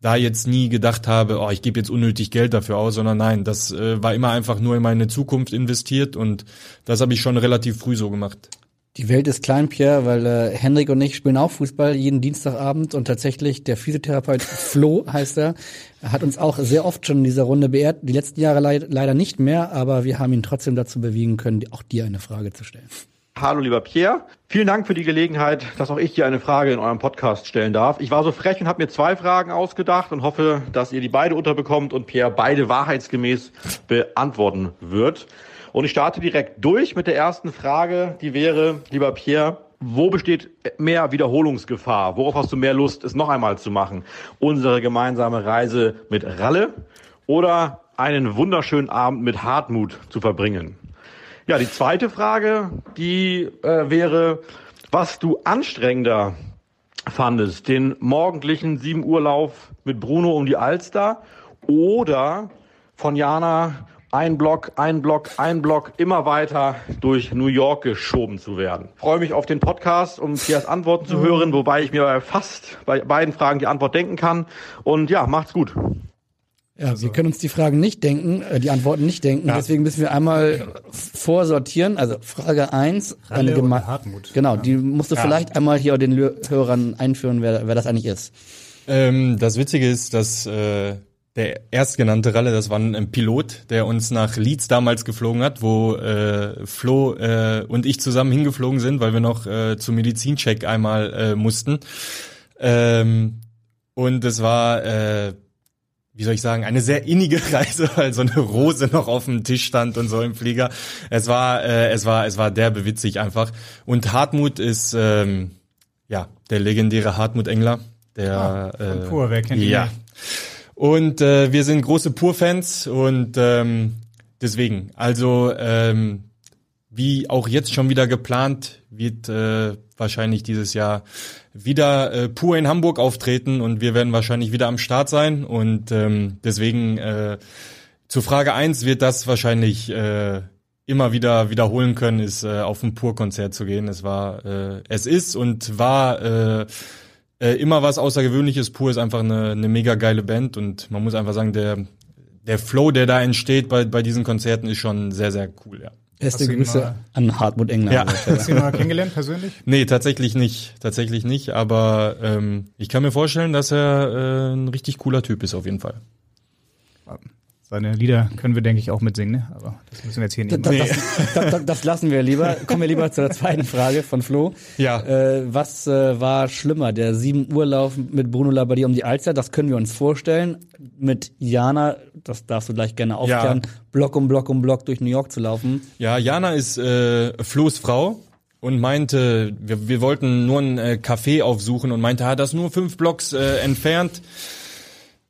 da jetzt nie gedacht habe, oh, ich gebe jetzt unnötig Geld dafür aus, sondern nein, das äh, war immer einfach nur in meine Zukunft investiert und das habe ich schon relativ früh so gemacht. Die Welt ist klein, Pierre, weil äh, Henrik und ich spielen auch Fußball jeden Dienstagabend und tatsächlich der Physiotherapeut Flo heißt er, hat uns auch sehr oft schon in dieser Runde beehrt. Die letzten Jahre leid, leider nicht mehr, aber wir haben ihn trotzdem dazu bewegen können, auch dir eine Frage zu stellen. Hallo lieber Pierre, vielen Dank für die Gelegenheit, dass auch ich hier eine Frage in eurem Podcast stellen darf. Ich war so frech und habe mir zwei Fragen ausgedacht und hoffe, dass ihr die beide unterbekommt und Pierre beide wahrheitsgemäß beantworten wird. Und ich starte direkt durch mit der ersten Frage, die wäre, lieber Pierre, wo besteht mehr Wiederholungsgefahr? Worauf hast du mehr Lust, es noch einmal zu machen? Unsere gemeinsame Reise mit Ralle oder einen wunderschönen Abend mit Hartmut zu verbringen? Ja, die zweite Frage, die äh, wäre, was du anstrengender fandest, den morgendlichen 7 Uhr Lauf mit Bruno um die Alster oder von Jana ein Block, ein Block, ein Block immer weiter durch New York geschoben zu werden. freue mich auf den Podcast, um Piers Antworten zu hören, wobei ich mir fast bei beiden Fragen die Antwort denken kann. Und ja, macht's gut. Ja, also. wir können uns die Fragen nicht denken, äh, die Antworten nicht denken. Ja. Deswegen müssen wir einmal vorsortieren. Also Frage eins, eine Geme Hartmut. Genau, ja. die musst du ja. vielleicht einmal hier den Hörern einführen, wer, wer das eigentlich ist. Ähm, das Witzige ist, dass äh, der erstgenannte Ralle, das war ein Pilot, der uns nach Leeds damals geflogen hat, wo äh, Flo äh, und ich zusammen hingeflogen sind, weil wir noch äh, zum Medizincheck einmal äh, mussten. Ähm, und es war äh, wie soll ich sagen, eine sehr innige Reise, weil so eine Rose noch auf dem Tisch stand und so im Flieger. Es war, äh, es war, es war derbe witzig einfach. Und Hartmut ist, ähm, ja, der legendäre Hartmut Engler, der ah, von äh, Pur, wer kennt ihn? Ja. Und äh, wir sind große Pur-Fans und ähm, deswegen, also ähm, wie auch jetzt schon wieder geplant, wird äh, wahrscheinlich dieses Jahr wieder äh, pur in Hamburg auftreten und wir werden wahrscheinlich wieder am Start sein. Und ähm, deswegen äh, zu Frage eins wird das wahrscheinlich äh, immer wieder wiederholen können, ist äh, auf ein Pur-Konzert zu gehen. Es war, äh, es ist und war äh, äh, immer was Außergewöhnliches. Pur ist einfach eine, eine mega geile Band und man muss einfach sagen, der der Flow, der da entsteht bei bei diesen Konzerten, ist schon sehr sehr cool, ja. Beste Grüße an Hartmut Engler. Ja. Hast du ihn mal kennengelernt persönlich? Nee, tatsächlich nicht. Tatsächlich nicht. Aber ähm, ich kann mir vorstellen, dass er äh, ein richtig cooler Typ ist, auf jeden Fall. Seine Lieder können wir, denke ich, auch mitsingen, ne? aber das müssen wir jetzt hier nicht machen. Das, das, das, das, lassen wir lieber. Kommen wir lieber zur zweiten Frage von Flo. Ja. Äh, was äh, war schlimmer, der 7 Uhr Lauf mit Bruno Labbadia um die Alster? Das können wir uns vorstellen. Mit Jana, das darfst du gleich gerne aufklären, ja. Block um Block um Block durch New York zu laufen. Ja, Jana ist äh, Flo's Frau und meinte, wir, wir wollten nur ein äh, Café aufsuchen und meinte, ah, das nur fünf Blocks äh, entfernt.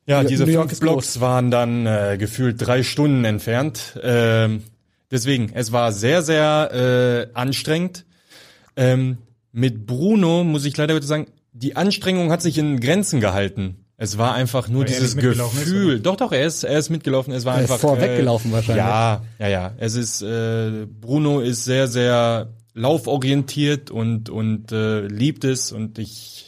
Ja, diese fünf Blocks groß. waren dann äh, gefühlt drei Stunden entfernt. Ähm, deswegen, es war sehr, sehr äh, anstrengend. Ähm, mit Bruno muss ich leider heute sagen, die Anstrengung hat sich in Grenzen gehalten. Es war einfach nur Weil dieses ist, Gefühl. oder? doch, doch, er ist, er ist mitgelaufen. Es war Er ist einfach vorweggelaufen wahrscheinlich. Ja, ja, ja. Es ist äh, Bruno ist sehr, sehr lauforientiert und und äh, liebt es und ich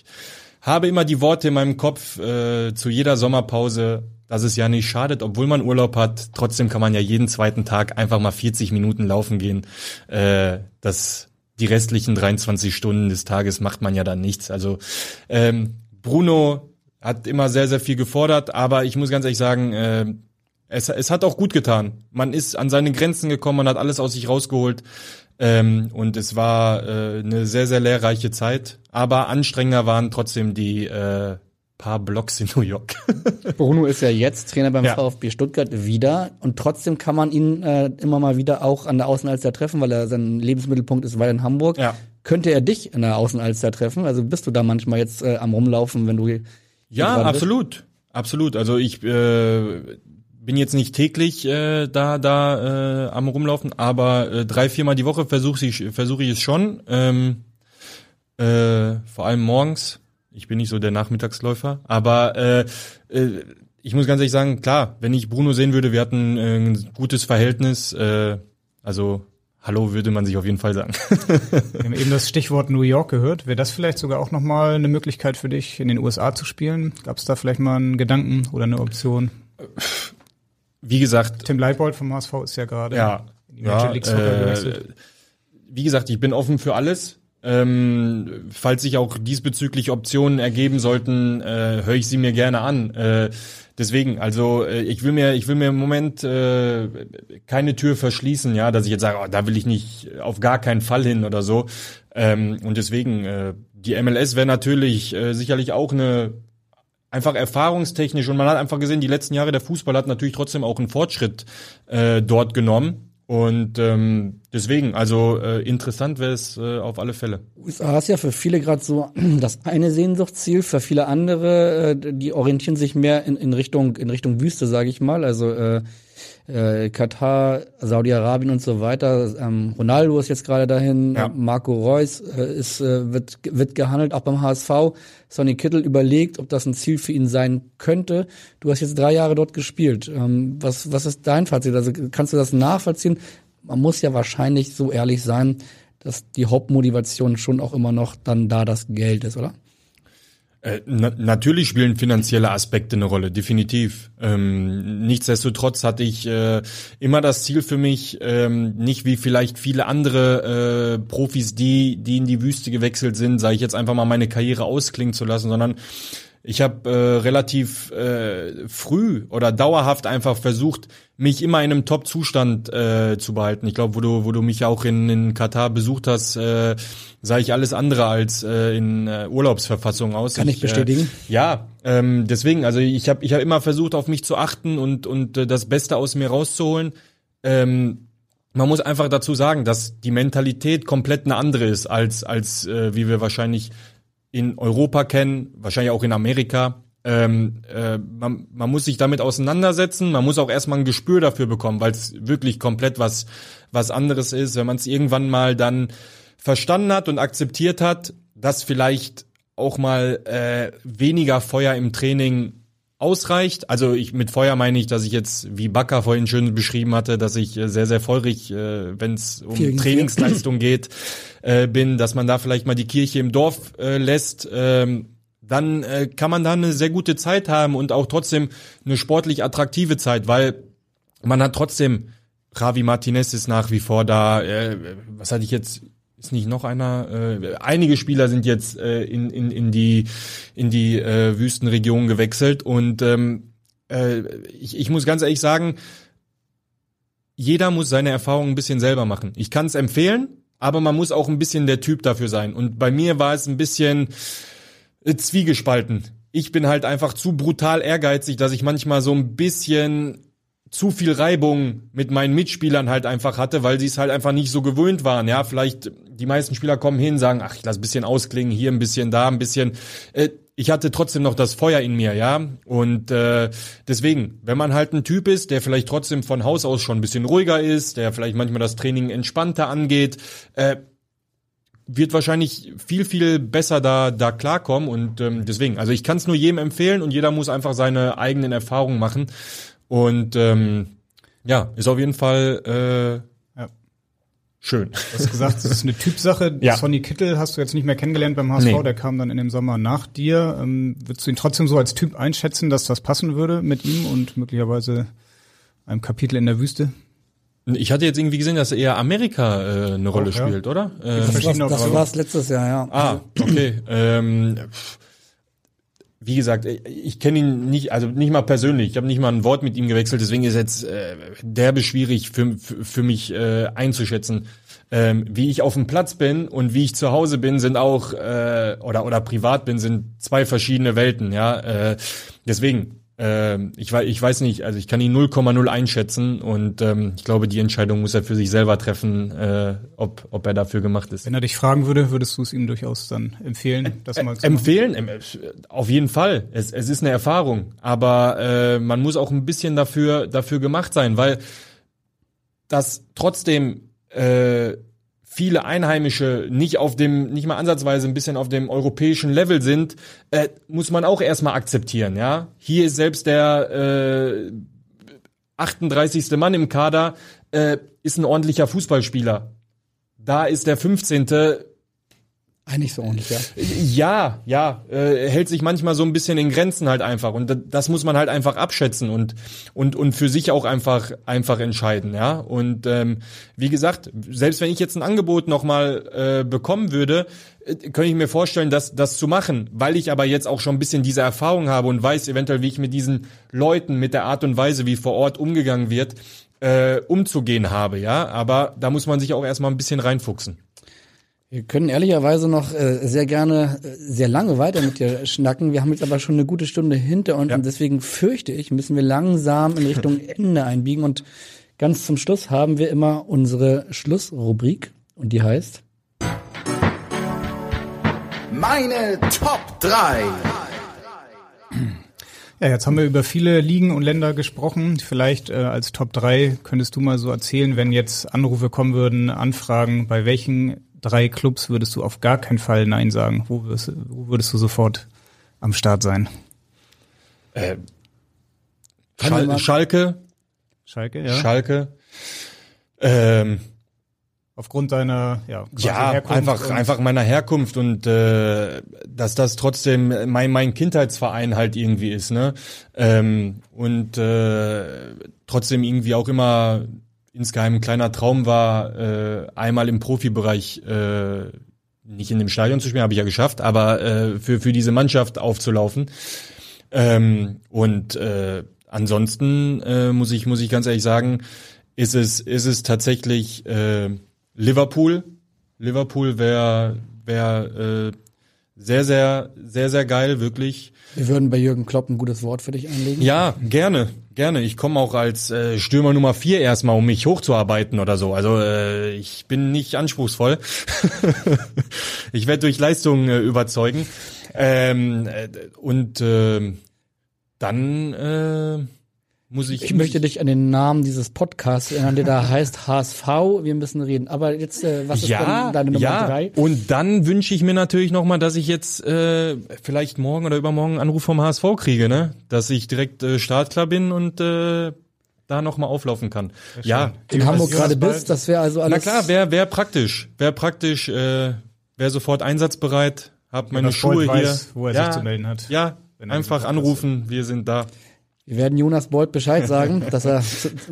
habe immer die Worte in meinem Kopf äh, zu jeder Sommerpause, dass es ja nicht schadet, obwohl man Urlaub hat. Trotzdem kann man ja jeden zweiten Tag einfach mal 40 Minuten laufen gehen. Äh, das die restlichen 23 Stunden des Tages macht man ja dann nichts. Also ähm, Bruno hat immer sehr, sehr viel gefordert, aber ich muss ganz ehrlich sagen, äh, es, es hat auch gut getan. Man ist an seine Grenzen gekommen, man hat alles aus sich rausgeholt. Ähm, und es war äh, eine sehr, sehr lehrreiche Zeit. Aber anstrengender waren trotzdem die äh, paar Blocks in New York. Bruno ist ja jetzt Trainer beim Ja. VfB Stuttgart wieder und trotzdem kann man ihn äh, immer mal wieder auch an der Außenalster treffen, weil er sein Lebensmittelpunkt ist weiter in Hamburg. Ja. Könnte er dich in der Außenalster treffen? Also bist du da manchmal jetzt äh, am rumlaufen, wenn du Ja, absolut. Absolut. Also ich äh, bin jetzt nicht täglich äh, da da äh, am rumlaufen, aber äh, drei, viermal die Woche versuche ich versuche ich es schon. Ähm, äh, vor allem morgens. Ich bin nicht so der Nachmittagsläufer, aber äh, äh, ich muss ganz ehrlich sagen, klar, wenn ich Bruno sehen würde, wir hatten äh, ein gutes Verhältnis. Äh, also Hallo würde man sich auf jeden Fall sagen. Wir haben eben das Stichwort New York gehört. Wäre das vielleicht sogar auch nochmal eine Möglichkeit für dich, in den USA zu spielen? Gab es da vielleicht mal einen Gedanken oder eine Option? Wie gesagt, Tim Leibold vom HSV ist ja gerade ja, in die Major ja League Soccer äh, gewechselt. wie gesagt, ich bin offen für alles. Ähm, falls sich auch diesbezüglich Optionen ergeben sollten, äh, höre ich sie mir gerne an. Äh, deswegen, also äh, ich will mir, ich will mir im Moment äh, keine Tür verschließen, ja, dass ich jetzt sage, oh, da will ich nicht auf gar keinen Fall hin oder so. Ähm, und deswegen, äh, die MLS wäre natürlich äh, sicherlich auch eine einfach erfahrungstechnisch und man hat einfach gesehen, die letzten Jahre der Fußball hat natürlich trotzdem auch einen Fortschritt äh, dort genommen. Und ähm, deswegen, also äh, interessant wäre es äh, auf alle Fälle. USA ist ja für viele gerade so das eine Sehnsuchtsziel, für viele andere, äh, die orientieren sich mehr in, in Richtung in Richtung Wüste, sage ich mal. Also äh, äh, Katar, Saudi-Arabien und so weiter. Ähm, Ronaldo ist jetzt gerade dahin, Ja. Marco Reus äh, ist äh, wird wird gehandelt, auch beim HSV. Sonny Kittel überlegt, ob das ein Ziel für ihn sein könnte. Du hast jetzt drei Jahre dort gespielt. Ähm, was was ist dein Fazit? Also kannst du das nachvollziehen? Man muss ja wahrscheinlich so ehrlich sein, dass die Hauptmotivation schon auch immer noch dann da das Geld ist, oder? Äh, na natürlich spielen finanzielle Aspekte eine Rolle, definitiv. Ähm, nichtsdestotrotz hatte ich äh, immer das Ziel für mich, ähm, nicht wie vielleicht viele andere äh, Profis, die die in die Wüste gewechselt sind, sage ich jetzt einfach mal meine Karriere ausklingen zu lassen, sondern ich habe äh, relativ äh, früh oder dauerhaft einfach versucht, mich immer in einem Top-Zustand äh, zu behalten. Ich glaube, wo du, wo du mich auch in, in Katar besucht hast, äh, sah ich alles andere als äh, in äh, Urlaubsverfassung aus. Kann ich bestätigen. Äh, ja, ähm, deswegen, also ich habe ich hab immer versucht, auf mich zu achten und, und äh, das Beste aus mir rauszuholen. Ähm, man muss einfach dazu sagen, dass die Mentalität komplett eine andere ist, als, als äh, wie wir wahrscheinlich in Europa kennen, wahrscheinlich auch in Amerika. Ähm, äh, man, man muss sich damit auseinandersetzen, man muss auch erstmal ein Gespür dafür bekommen, weil es wirklich komplett was, was anderes ist. Wenn man es irgendwann mal dann verstanden hat und akzeptiert hat, dass vielleicht auch mal äh, weniger Feuer im Training ausreicht. Also ich mit Feuer meine ich, dass ich jetzt, wie Bakker vorhin schön beschrieben hatte, dass ich äh, sehr, sehr feurig, äh, wenn es um Trainingsleistung geht, äh, bin, dass man da vielleicht mal die Kirche im Dorf äh, lässt. Ähm, dann äh, kann man da eine sehr gute Zeit haben und auch trotzdem eine sportlich attraktive Zeit, weil man hat trotzdem, Javi Martinez ist nach wie vor da, äh, was hatte ich jetzt, ist nicht noch einer, äh, einige Spieler sind jetzt äh, in, in, in die, in die äh, Wüstenregion gewechselt und ähm, äh, ich, ich muss ganz ehrlich sagen, jeder muss seine Erfahrungen ein bisschen selber machen. Ich kann es empfehlen, aber man muss auch ein bisschen der Typ dafür sein. Und bei mir war es ein bisschen äh, zwiegespalten. Ich bin halt einfach zu brutal ehrgeizig, dass ich manchmal so ein bisschen zu viel Reibung mit meinen Mitspielern halt einfach hatte, weil sie es halt einfach nicht so gewöhnt waren. Ja, vielleicht die meisten Spieler kommen hin, sagen, ach, ich lass ein bisschen ausklingen, hier ein bisschen, da ein bisschen. Äh, ich hatte trotzdem noch das Feuer in mir, ja. Und äh, deswegen, wenn man halt ein Typ ist, der vielleicht trotzdem von Haus aus schon ein bisschen ruhiger ist, der vielleicht manchmal das Training entspannter angeht, äh, wird wahrscheinlich viel, viel besser da, da klarkommen und ähm, deswegen, also ich kann es nur jedem empfehlen und jeder muss einfach seine eigenen Erfahrungen machen und ähm, ja, ist auf jeden Fall äh. Schön. Du hast gesagt, das ist eine Typsache. Ja. Sonny Kittel hast du jetzt nicht mehr kennengelernt beim HSV, Nee. der kam dann in dem Sommer nach dir. Ähm, würdest du ihn trotzdem so als Typ einschätzen, dass das passen würde mit ihm und möglicherweise einem Kapitel in der Wüste? Ich hatte jetzt irgendwie gesehen, dass eher Amerika äh, eine Rolle Auch, ja. spielt, oder? Ähm, Das, war- das Optionen. war's letztes Jahr, ja. Ah, okay. ähm, pff, wie gesagt, ich kenne ihn nicht, also nicht mal persönlich. Ich habe nicht mal ein Wort mit ihm gewechselt, deswegen ist jetzt äh, derbe schwierig für, für, für mich äh, einzuschätzen. Ähm, wie ich auf dem Platz bin und wie ich zu Hause bin, sind auch äh, oder oder privat bin, sind zwei verschiedene Welten. Ja, äh, deswegen. Ähm, ich, wei- ich weiß nicht, also ich kann ihn 0,0 einschätzen und ähm, ich glaube, die Entscheidung muss er für sich selber treffen, äh, ob, ob er dafür gemacht ist. Wenn er dich fragen würde, würdest du es ihm durchaus dann empfehlen, das mal zu? Empfehlen? Äh, Auf jeden Fall. Es, es ist eine Erfahrung. Aber äh, man muss auch ein bisschen dafür, dafür gemacht sein, weil das trotzdem äh, viele Einheimische nicht auf dem, nicht mal ansatzweise ein bisschen auf dem europäischen Level sind, äh, muss man auch erstmal akzeptieren, ja. Hier ist selbst der äh, 38. Mann im Kader, äh, ist ein ordentlicher Fußballspieler. Da ist der 15. Eigentlich so ordentlich, ja. Ja, ja, äh, hält sich manchmal so ein bisschen in Grenzen halt einfach und da- das muss man halt einfach abschätzen und und und für sich auch einfach einfach entscheiden, ja. Und ähm, wie gesagt, selbst wenn ich jetzt ein Angebot nochmal äh, bekommen würde, äh, könnte ich mir vorstellen, das das zu machen, weil ich aber jetzt auch schon ein bisschen diese Erfahrung habe und weiß eventuell, wie ich mit diesen Leuten, mit der Art und Weise, wie vor Ort umgegangen wird, äh, umzugehen habe, ja. Aber da muss man sich auch erstmal ein bisschen reinfuchsen. Wir können ehrlicherweise noch äh, sehr gerne äh, sehr lange weiter mit dir schnacken. Wir haben jetzt aber schon eine gute Stunde hinter uns und deswegen fürchte ich, müssen wir langsam in Richtung Ende einbiegen und ganz zum Schluss haben wir immer unsere Schlussrubrik und die heißt Meine Top 3. Ja, jetzt haben wir über viele Ligen und Länder gesprochen. Vielleicht äh, als Top 3 könntest du mal so erzählen, wenn jetzt Anrufe kommen würden, Anfragen, bei welchen drei Clubs würdest du auf gar keinen Fall Nein sagen? Wo würdest, wo würdest du sofort am Start sein? Äh, Schal Schalke, Schalke, ja. Schalke. Ähm, Aufgrund deiner ja, quasi ja, Herkunft einfach einfach meiner Herkunft und äh, dass das trotzdem mein mein Kindheitsverein halt irgendwie ist, ne? Ähm, und äh, trotzdem irgendwie auch immer insgeheim ein kleiner Traum war, äh, einmal im Profibereich äh, nicht in dem Stadion zu spielen, habe ich ja geschafft, aber äh, für für diese Mannschaft aufzulaufen. Ähm, und äh, ansonsten äh, muss ich muss ich ganz ehrlich sagen, ist es ist es tatsächlich äh, Liverpool. Liverpool wäre wäre äh, sehr sehr sehr sehr geil wirklich. Wir würden bei Jürgen Klopp ein gutes Wort für dich einlegen. Ja, gerne, gerne. Ich komme auch als äh, Stürmer Nummer vier erstmal, um mich hochzuarbeiten oder so. Also äh, ich bin nicht anspruchsvoll. ich werde durch Leistung äh, überzeugen. Ähm, äh, und äh, dann äh, muss ich. Ich möchte dich an den Namen dieses Podcasts erinnern, der da heißt HSV. Wir müssen reden. Aber jetzt, äh, was ist ja, denn deine Nummer ja. drei? Und dann wünsche ich mir natürlich nochmal, dass ich jetzt äh, vielleicht morgen oder übermorgen einen Anruf vom HSV kriege, ne? Dass ich direkt äh, startklar bin und äh, da nochmal auflaufen kann. Ja, In Hamburg gerade bist, das wäre also alles. Na klar, wäre wär praktisch. Wäre praktisch, äh, wäre sofort einsatzbereit, hab meine Schuhe Bolt hier. weiß, wo er ja, sich zu melden hat. Ja, Wenn einfach anrufen, wir sind da. Wir werden Jonas Bolt Bescheid sagen, dass er,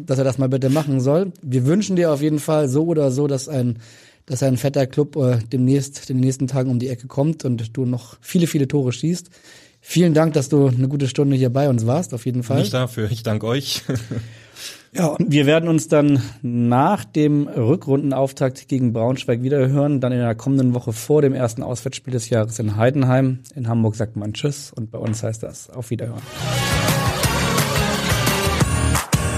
dass er das mal bitte machen soll. Wir wünschen dir auf jeden Fall so oder so, dass ein, dass ein fetter Club äh, demnächst, in den nächsten Tagen um die Ecke kommt und du noch viele, viele Tore schießt. Vielen Dank, dass du eine gute Stunde hier bei uns warst, auf jeden Fall. Nicht dafür, ich danke euch. Ja, und wir werden uns dann nach dem Rückrundenauftakt gegen Braunschweig wieder hören, dann in der kommenden Woche vor dem ersten Auswärtsspiel des Jahres in Heidenheim. In Hamburg sagt man Tschüss und bei uns heißt das auf Wiederhören.